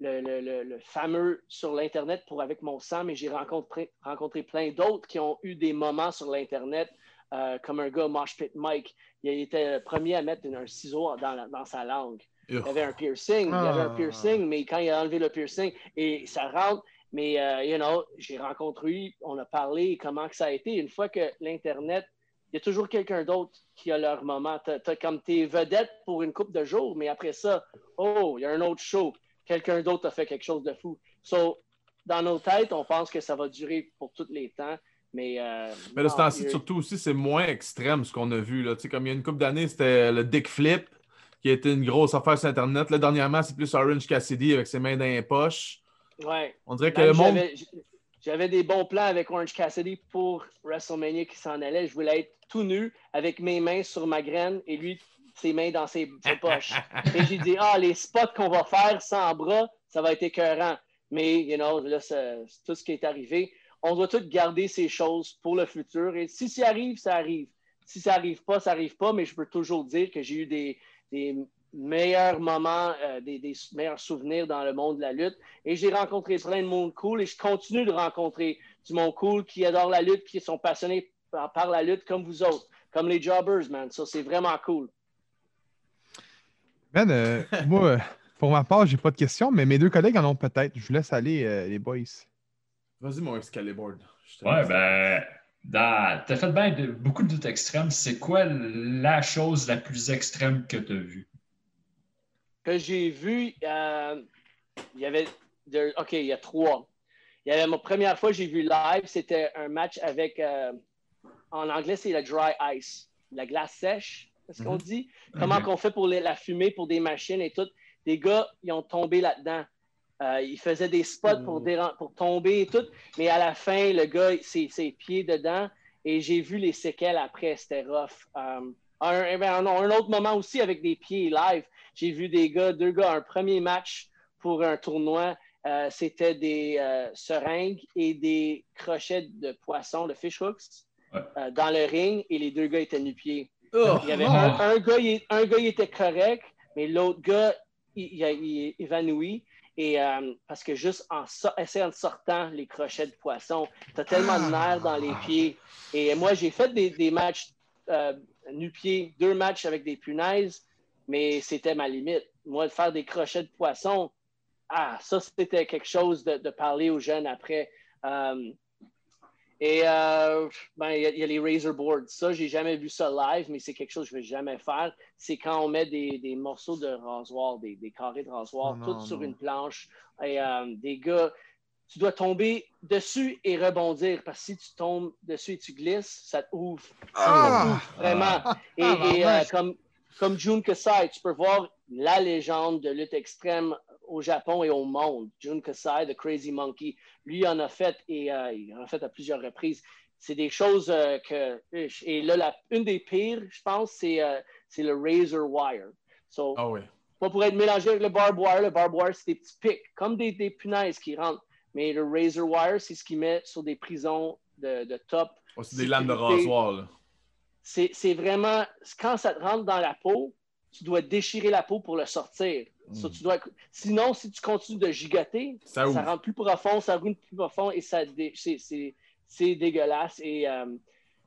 le, le- le- le fameux sur l'Internet pour avec mon sang, mais j'ai rencontré, rencontré plein d'autres qui ont eu des moments sur l'Internet, euh, comme un gars, Mosh Pit Mike. Il était le premier à mettre un ciseau dans, la- dans sa langue. Il avait un piercing, il avait un Ah. piercing, mais quand il a enlevé le piercing, et ça rentre, mais, euh, you know, j'ai rencontré, on a parlé comment que ça a été. Une fois que l'Internet, il y a toujours quelqu'un d'autre qui a leur moment. Tu as, comme tes vedettes pour une couple de jours, mais après ça, oh, il y a un autre show. Quelqu'un d'autre a fait quelque chose de fou. So, dans nos têtes, on pense que ça va durer pour tous les temps, mais... euh, Mais de ce temps-ci, surtout aussi, c'est moins extrême ce qu'on a vu. Là. Comme il y a une couple d'années, c'était le Dick Flip, qui a été une grosse affaire sur Internet. Là, dernièrement, c'est plus Orange Cassidy avec ses mains dans les poches. Ouais. On dirait que Même le monde. J'avais des bons plans avec Orange Cassidy pour WrestleMania qui s'en allait. Je voulais être tout nu avec mes mains sur ma graine et lui, ses mains dans ses, ses poches. Et j'ai dit, ah, les spots qu'on va faire sans bras, ça va être écœurant. Mais, you know, là, c'est tout ce qui est arrivé. On doit tout garder ces choses pour le futur. Et si ça arrive, ça arrive. Si ça arrive pas, ça arrive pas. Mais je peux toujours dire que j'ai eu des, des meilleurs moments, euh, des, des meilleurs souvenirs dans le monde de la lutte. Et j'ai rencontré plein de monde cool et je continue de rencontrer du monde cool qui adore la lutte, qui sont passionnés par, par la lutte comme vous autres, comme les jobbers, man. Ça, c'est vraiment cool. Ben, euh, moi, euh, pour ma part, j'ai pas de questions, mais mes deux collègues en ont peut-être. Je vous laisse aller, euh, les boys. Vas-y, mon Excalibur. Ouais, ben, dans... t'as fait bien de- beaucoup de luttes extrêmes. C'est quoi la chose la plus extrême que t'as vue? que j'ai vu, euh, il y avait. de- OK, il y a trois. Il y avait ma première fois que j'ai vu live, c'était un match avec. euh, en anglais, c'est la dry ice, la glace sèche, qu'on Mhm. dit. Comment Ok. qu'on fait pour les- la fumée pour des machines et tout. Des gars, ils ont tombé là-dedans. Euh, ils faisaient des spots pour, déran- pour tomber et tout. Mais à la fin, le gars, ses, ses pieds dedans. Et j'ai vu les séquelles après. C'était rough. Euh, un, eh ben, un- un autre moment aussi avec des pieds live. J'ai vu des gars, deux gars, un premier match pour un tournoi. euh, C'était des euh, seringues et des crochets de poisson, de fish hooks, Ouais. euh, dans le ring. Et les deux gars étaient nu-pieds. Oh, Il y avait non. un, un gars, il, un gars, il était correct, mais l'autre gars, il, il, il est évanoui. Et euh, parce que juste en, so- essayant de sortant les crochets de poisson, tu as tellement de nerfs dans les pieds. Et moi, j'ai fait des, des matchs euh, nu-pieds, deux matchs avec des punaises, mais c'était ma limite. Moi, de faire des crochets de poisson, ah, ça, c'était quelque chose de, de parler aux jeunes après. Euh, et euh, ben, il y, a- il y a les razor boards. Ça, j'ai jamais vu ça live, mais c'est quelque chose que je ne vais jamais faire. C'est quand on met des, des morceaux de rasoir, des, des carrés de rasoir, Oh tout non, sur non. une planche. Et euh, des gars, tu dois tomber dessus et rebondir parce que si tu tombes dessus et tu glisses, ça te ouvre. Ah! Vraiment. Et, Ah, euh, comme, comme Jun Kasai, tu peux voir la légende de lutte extrême au Japon et au monde. Jun Kasai, The Crazy Monkey. Lui, en a fait et euh, il en a fait à plusieurs reprises. C'est des choses euh, que. Et là, la- une des pires, je pense, c'est euh, c'est le Razor Wire. So, Ah oui. pas pour être mélangé avec le barb wire. Le barb wire, c'est des petits pics, comme des, des punaises qui rentrent. Mais le razor wire, c'est ce qu'il met sur des prisons de, de top. Oh, c'est des lames de rasoir. Là. C'est vraiment, quand ça te rentre dans la peau, tu dois déchirer la peau pour le sortir. Mm. tu dois, sinon, si tu continues de gigoter, Ça rentre plus profond, ça ruine plus profond et ça dé- c'est- c'est c'est dégueulasse. Et euh,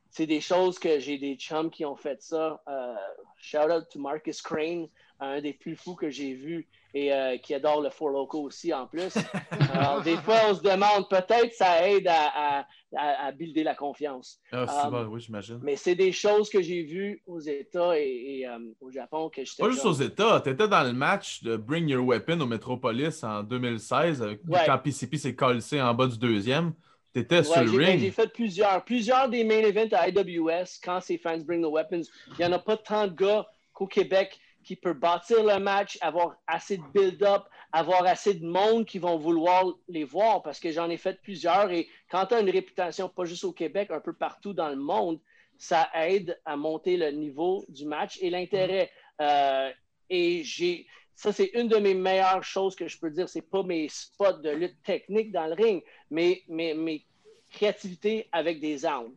c'est des choses que j'ai des chums qui ont fait ça. Euh, shout out to Marcus Crane, un des plus fous que j'ai vu et euh, qui adore le Four Loco aussi en plus. Alors, des fois, on se demande, peut-être ça aide à, à, à, à builder la confiance. Ah, c'est Um, bon, oui, j'imagine. Mais c'est des choses que j'ai vues aux États et, et, euh, au Japon que j'étais Pas juste aux États. Tu étais dans le match de Bring Your Weapon au Metropolis en 2016 avec, Ouais. quand PCP s'est collé en bas du deuxième. Tu étais Ouais, sur le ben, ring. j'ai fait plusieurs, plusieurs des main events à IWS quand ces fans bring the weapons. Il n'y en a pas tant de gars qu'au Québec qui peuvent bâtir le match, avoir assez de build-up, avoir assez de monde qui vont vouloir les voir parce que j'en ai fait plusieurs et quand tu as une réputation, pas juste au Québec, un peu partout dans le monde, ça aide à monter le niveau du match et l'intérêt. Euh, et j'ai, ça, c'est une de mes meilleures choses que je peux dire. C'est pas mes spots de lutte technique dans le ring, mais mes, mes créativités avec des armes.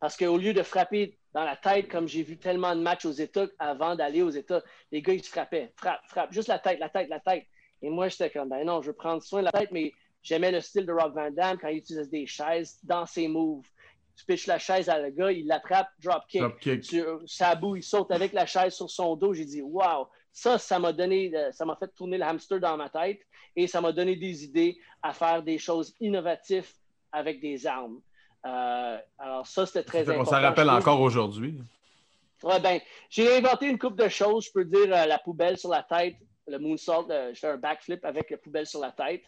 Parce qu'au lieu de frapper dans la tête, comme j'ai vu tellement de matchs aux États avant d'aller aux États, les gars, ils se frappaient. Frappe, frappe, juste la tête, la tête, la tête. Et moi, j'étais comme, ben non, je veux prendre soin de la tête, mais j'aimais le style de Rob Van Damme quand il utilisait des chaises dans ses moves. Tu pitches la chaise à le gars, il l'attrape, drop kick. Dropkick. Sur Sabu, il saute avec la chaise sur son dos. J'ai dit, wow, ça, ça m'a donné, ça m'a fait tourner le hamster dans ma tête et ça m'a donné des idées à faire des choses innovatives avec des armes. Euh, alors, ça, c'était très important. s'en rappelle encore aujourd'hui. Ouais, ben, j'ai inventé une coupe de choses. Je peux dire euh, la poubelle sur la tête, le moonsault, euh, je fais un backflip avec la poubelle sur la tête.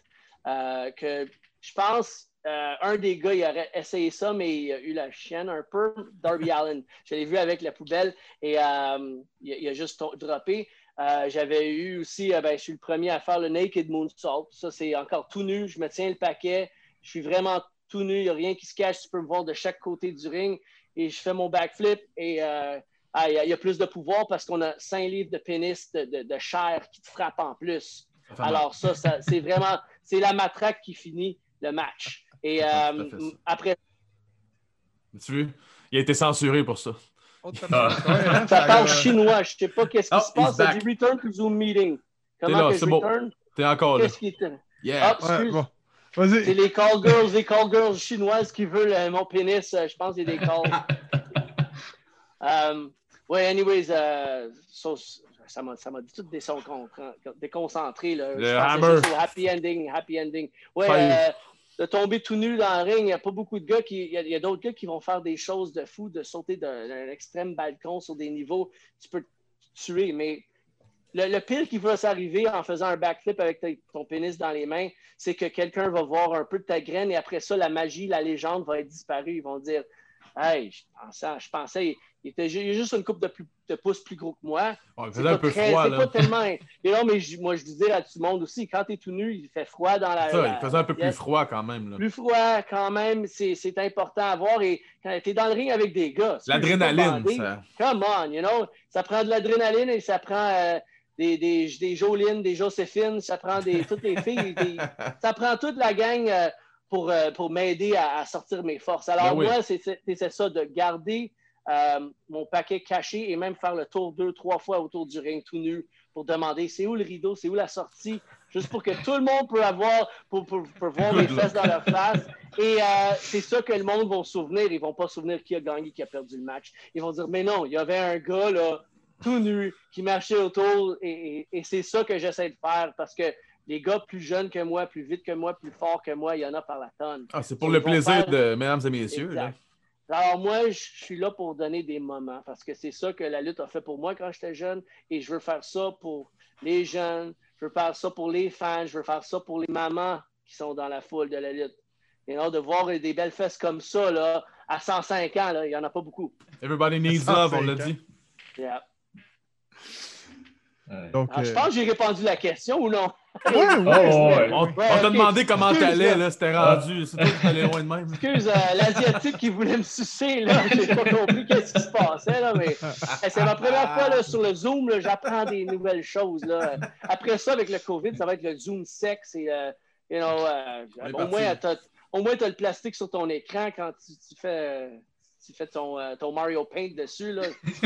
Euh, que je pense, un des gars, il aurait essayé ça, mais il a eu la chienne un peu. Darby Allen. Je l'ai vu avec la poubelle et il, a- il a juste droppé. Euh, J'avais eu aussi, euh, ben, je suis le premier à faire le naked moonsault. Ça, c'est encore tout nu. Je me tiens le paquet. Je suis vraiment tout nu. Il n'y a rien qui se cache. Tu peux me voir de chaque côté du ring. Et je fais mon backflip et euh, ah, il y, a- il y a plus de pouvoir parce qu'on a 5 livres de pénis de, de- de chair qui te frappe en plus. Alors ça, ça c'est vraiment, c'est la matraque qui finit le match. Et euh, après, Tu vois, il a été censuré pour ça. On te Ah. ouais, hein, Ça parle chinois. Je sais pas qu'est-ce qui Oh, se passe. Ça dit return to Zoom meeting? T'es Comment là, que je c'est bon. return? T'es encore là. Qu'est-ce qui est. Yeah. Ah, Ouais. C'est les call girls, les call girls chinoises qui veulent euh, mon pénis. euh, je pense qu'il y a des calls. um, ouais, anyways, euh, so- ça m'a ça m'a tout décon- déconcentré. Là. Le Je pensais hammer. juste au happy ending, happy ending. Ouais, euh, de tomber tout nu dans le ring, il n'y a pas beaucoup de gars qui. Il y a, il y a d'autres gars qui vont faire des choses de fou, de sauter d'un d'un extrême balcon sur des niveaux. Tu peux te tuer, mais le, le pire qui va s'arriver en faisant un backflip avec ton pénis dans les mains, c'est que quelqu'un va voir un peu de ta graine et après ça, la magie, la légende va être disparue. Ils vont dire Hey, je pensais, je pensais il était juste une coupe de, plus, de pouces plus gros que moi. C'est un peu très- froid, c'est là. pas tellement. Et non, mais je- moi, je disais à tout le monde aussi, quand tu es tout nu, il fait froid dans la. Ça, la- il faisait un peu plus froid quand même. Là. Plus froid, quand même, c'est important à voir. Et quand tu es dans le ring avec des gars, L'adrénaline, ça. Come on, you know? Ça prend de l'adrénaline et ça prend euh, des, des, des Jolines, des Joséphines, ça prend des, toutes les filles. des- ça prend toute la gang euh, pour, euh, pour m'aider à, à sortir mes forces. Alors, Ben moi, c'est ça, de garder euh, mon paquet caché et même faire le tour deux, trois fois autour du ring tout nu pour demander c'est où le rideau, c'est où la sortie, juste pour que tout le monde peut avoir, pour, pour, pour voir mes fesses dans leur face. Et euh, c'est ça que le monde va se souvenir. Ils vont pas se souvenir qui a gagné, qui a perdu le match. Ils vont dire, mais non, il y avait un gars là, tout nu qui marchait autour. Et, et- et c'est ça que j'essaie de faire parce que les gars plus jeunes que moi, plus vite que moi, plus forts que moi, il y en a par la tonne. Ah, c'est pour Ils le plaisir faire- de mesdames et messieurs. là. Alors moi, je suis là pour donner des moments parce que c'est ça que la lutte a fait pour moi quand j'étais jeune et je veux faire ça pour les jeunes, je veux faire ça pour les fans, je veux faire ça pour les mamans qui sont dans la foule de la lutte. Et non, de voir des belles fesses comme ça là, à 105 ans, là, il n'y en a pas beaucoup. Everybody needs love, on l'a dit. Yeah. Donc, Alors, je euh, pense que j'ai répondu la question ou non? ouais, ouais, Oh, ouais. On, t'a demandé comment t'allais, là. là. C'était rendu. C'est toi qui t'allais loin de même. Excuse, euh, l'Asiatique qui voulait me sucer, là, j'ai pas compris qu'est-ce qui se passait, là, mais c'est ma première fois là, sur le Zoom, j'apprends des nouvelles choses, là. Après ça, avec le COVID, ça va être le Zoom sexe et, euh, you know, euh, On est au, moins, t'as, au moins, tu as le plastique sur ton écran quand tu, tu fais, euh, tu fais ton, euh, ton Mario Paint dessus, là,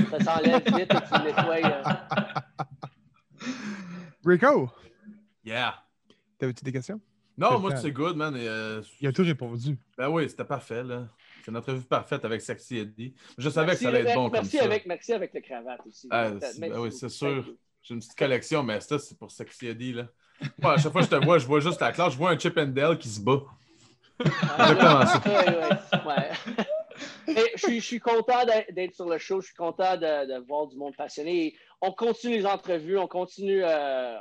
ça s'enlève vite et tu le nettoies. euh. Rico, Yeah. t'avais-tu des questions? Non, moi, c'est good, man. et, euh, Il a tout répondu. ben oui, c'était parfait, là. C'est notre vue parfaite avec Sexy Eddie. Je savais Merci que ça allait être bon comme merci ça. Avec, merci avec le cravate aussi. Ah, ben oui, c'est sûr. Thank you. J'ai une petite collection, mais ça, c'est pour Sexy Eddie, là. Moi, à chaque fois que je te vois, je vois juste la classe, je vois un Chip and Dale qui se bat. Ouais, ouais, ouais. Mais je, suis, je suis content d'être sur le show. Je suis content de, de voir du monde passionné. Et on continue les entrevues. On continue. euh,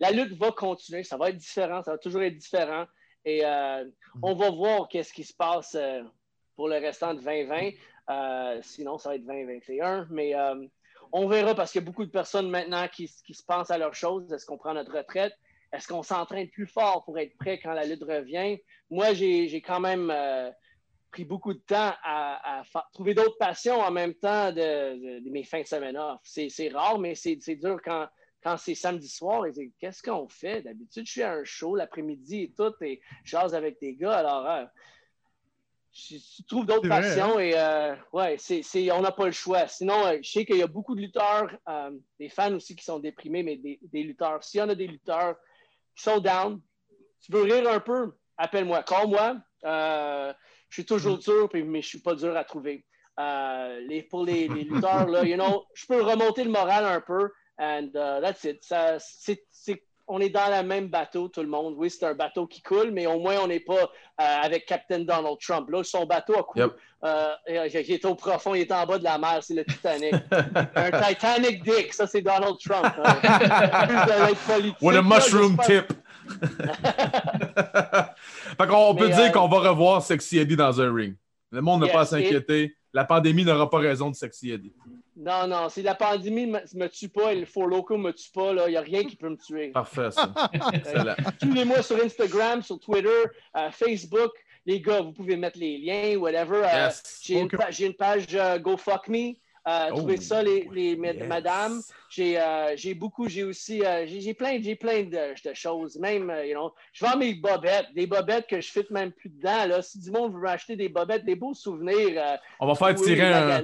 la lutte va continuer. Ça va être différent. Ça va toujours être différent. Et euh, on va voir qu'est-ce qui se passe euh, pour le restant de 2020. Euh, sinon, ça va être 2021. Mais on verra parce qu'il y a beaucoup de personnes maintenant qui, qui se pensent à leurs choses. Est-ce qu'on prend notre retraite? Est-ce qu'on s'entraîne plus fort pour être prêt quand la lutte revient? Moi, j'ai quand même pris beaucoup de temps à, à fa- trouver d'autres passions en même temps de, de- de mes fins de semaine off. C'est c'est rare, mais c'est c'est dur quand, quand c'est samedi soir. et c'est, Qu'est-ce qu'on fait? D'habitude, je suis à un show l'après-midi et tout, et je jase avec des gars. Alors, euh, je, je trouve d'autres vrai, passions et euh, ouais, c'est, on n'a pas le choix. Sinon, euh, je sais qu'il y a beaucoup de lutteurs, euh, des fans aussi qui sont déprimés, mais des, des lutteurs. S'il y en a des lutteurs qui sont down, tu veux rire un peu, appelle-moi, call-moi. Je suis toujours dur, puis- mais je suis pas dur à trouver. Euh, les, pour les, les lutteurs, là, you know, je peux remonter le moral un peu, and uh, that's it. Ça, on est dans le même bateau, tout le monde. Oui, c'est un bateau qui coule, mais au moins, on n'est pas euh, avec Captain Donald Trump. Là, son bateau a coulé. Yep. Euh, il est au profond, il est en bas de la mer, c'est le Titanic. un Titanic Dick, ça, c'est Donald Trump. hein. With a mushroom tip. fait qu'on on peut dire euh, qu'on va revoir Sexy Eddie dans un ring. Le monde n'a pas à s'inquiéter. La pandémie n'aura pas raison de Sexy Eddie. Non, non, si la pandémie ne me, me tue pas et le faux loco me tue pas, il n'y a rien qui peut me tuer. Parfait, ça. Suivez-moi sur Instagram, sur Twitter, euh, Facebook. Les gars, vous pouvez mettre les liens, whatever. Euh, Yes. J'ai une, pa- une page euh, GoFuckMe. Euh, Oh, trouvez ça, les, les yes. madames. J'ai euh, j'ai beaucoup, j'ai aussi, euh, j'ai j'ai plein, j'ai plein de, de choses. Même, euh, you know, je vends mes bobettes, des bobettes que je fit même plus dedans. Là. Si du monde veut acheter des bobettes, des beaux souvenirs. On va faire tirer un.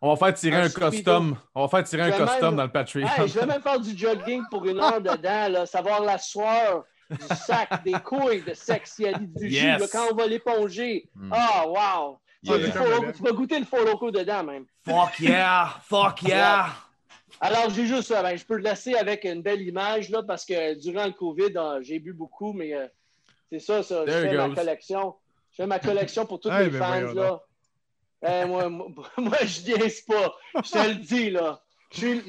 On va faire tirer Un un, speedo. custom. On va faire tirer un vais custom même- dans le Patreon. Hey, je vais même faire du jogging pour une heure dedans, là, savoir la sueur du sac, des couilles de sexe, du jus, Yes. là, quand on va l'éponger. Mm. Ah, wow! Tu vas Yeah. goûter le Faux Loco- Tu vas goûter le faux loco dedans, même. Fuck yeah! Fuck yeah! Alors, j'ai juste ça. Ben, je peux le laisser avec une belle image, là, parce que durant le COVID, euh, j'ai bu beaucoup, mais euh, c'est ça, ça. Je fais ma collection. Je fais ma collection pour tous les ben, fans, là. Eh, moi, moi, moi, je niaise pas. Je te le dis, là. Je suis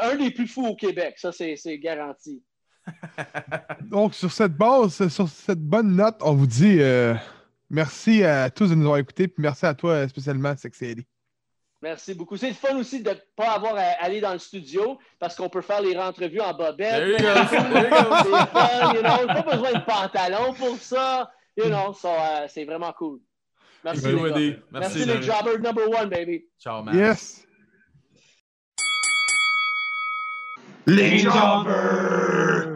un des plus fous au Québec. Ça, c'est c'est garanti. Donc, sur cette base, sur cette bonne note, on vous dit euh, merci à tous de nous avoir écoutés, puis merci à toi euh, spécialement, Sexy Eddie. Merci beaucoup. C'est le fun aussi de ne pas avoir à aller dans le studio parce qu'on peut faire les entrevues en bobette. There you go. C'est fun, you know. Pas besoin de pantalon pour ça. You know, so, euh, c'est vraiment cool. Merci, les. Merci, Merci, les jobbers number one, baby. Ciao, man. Yes! Les Jobbers!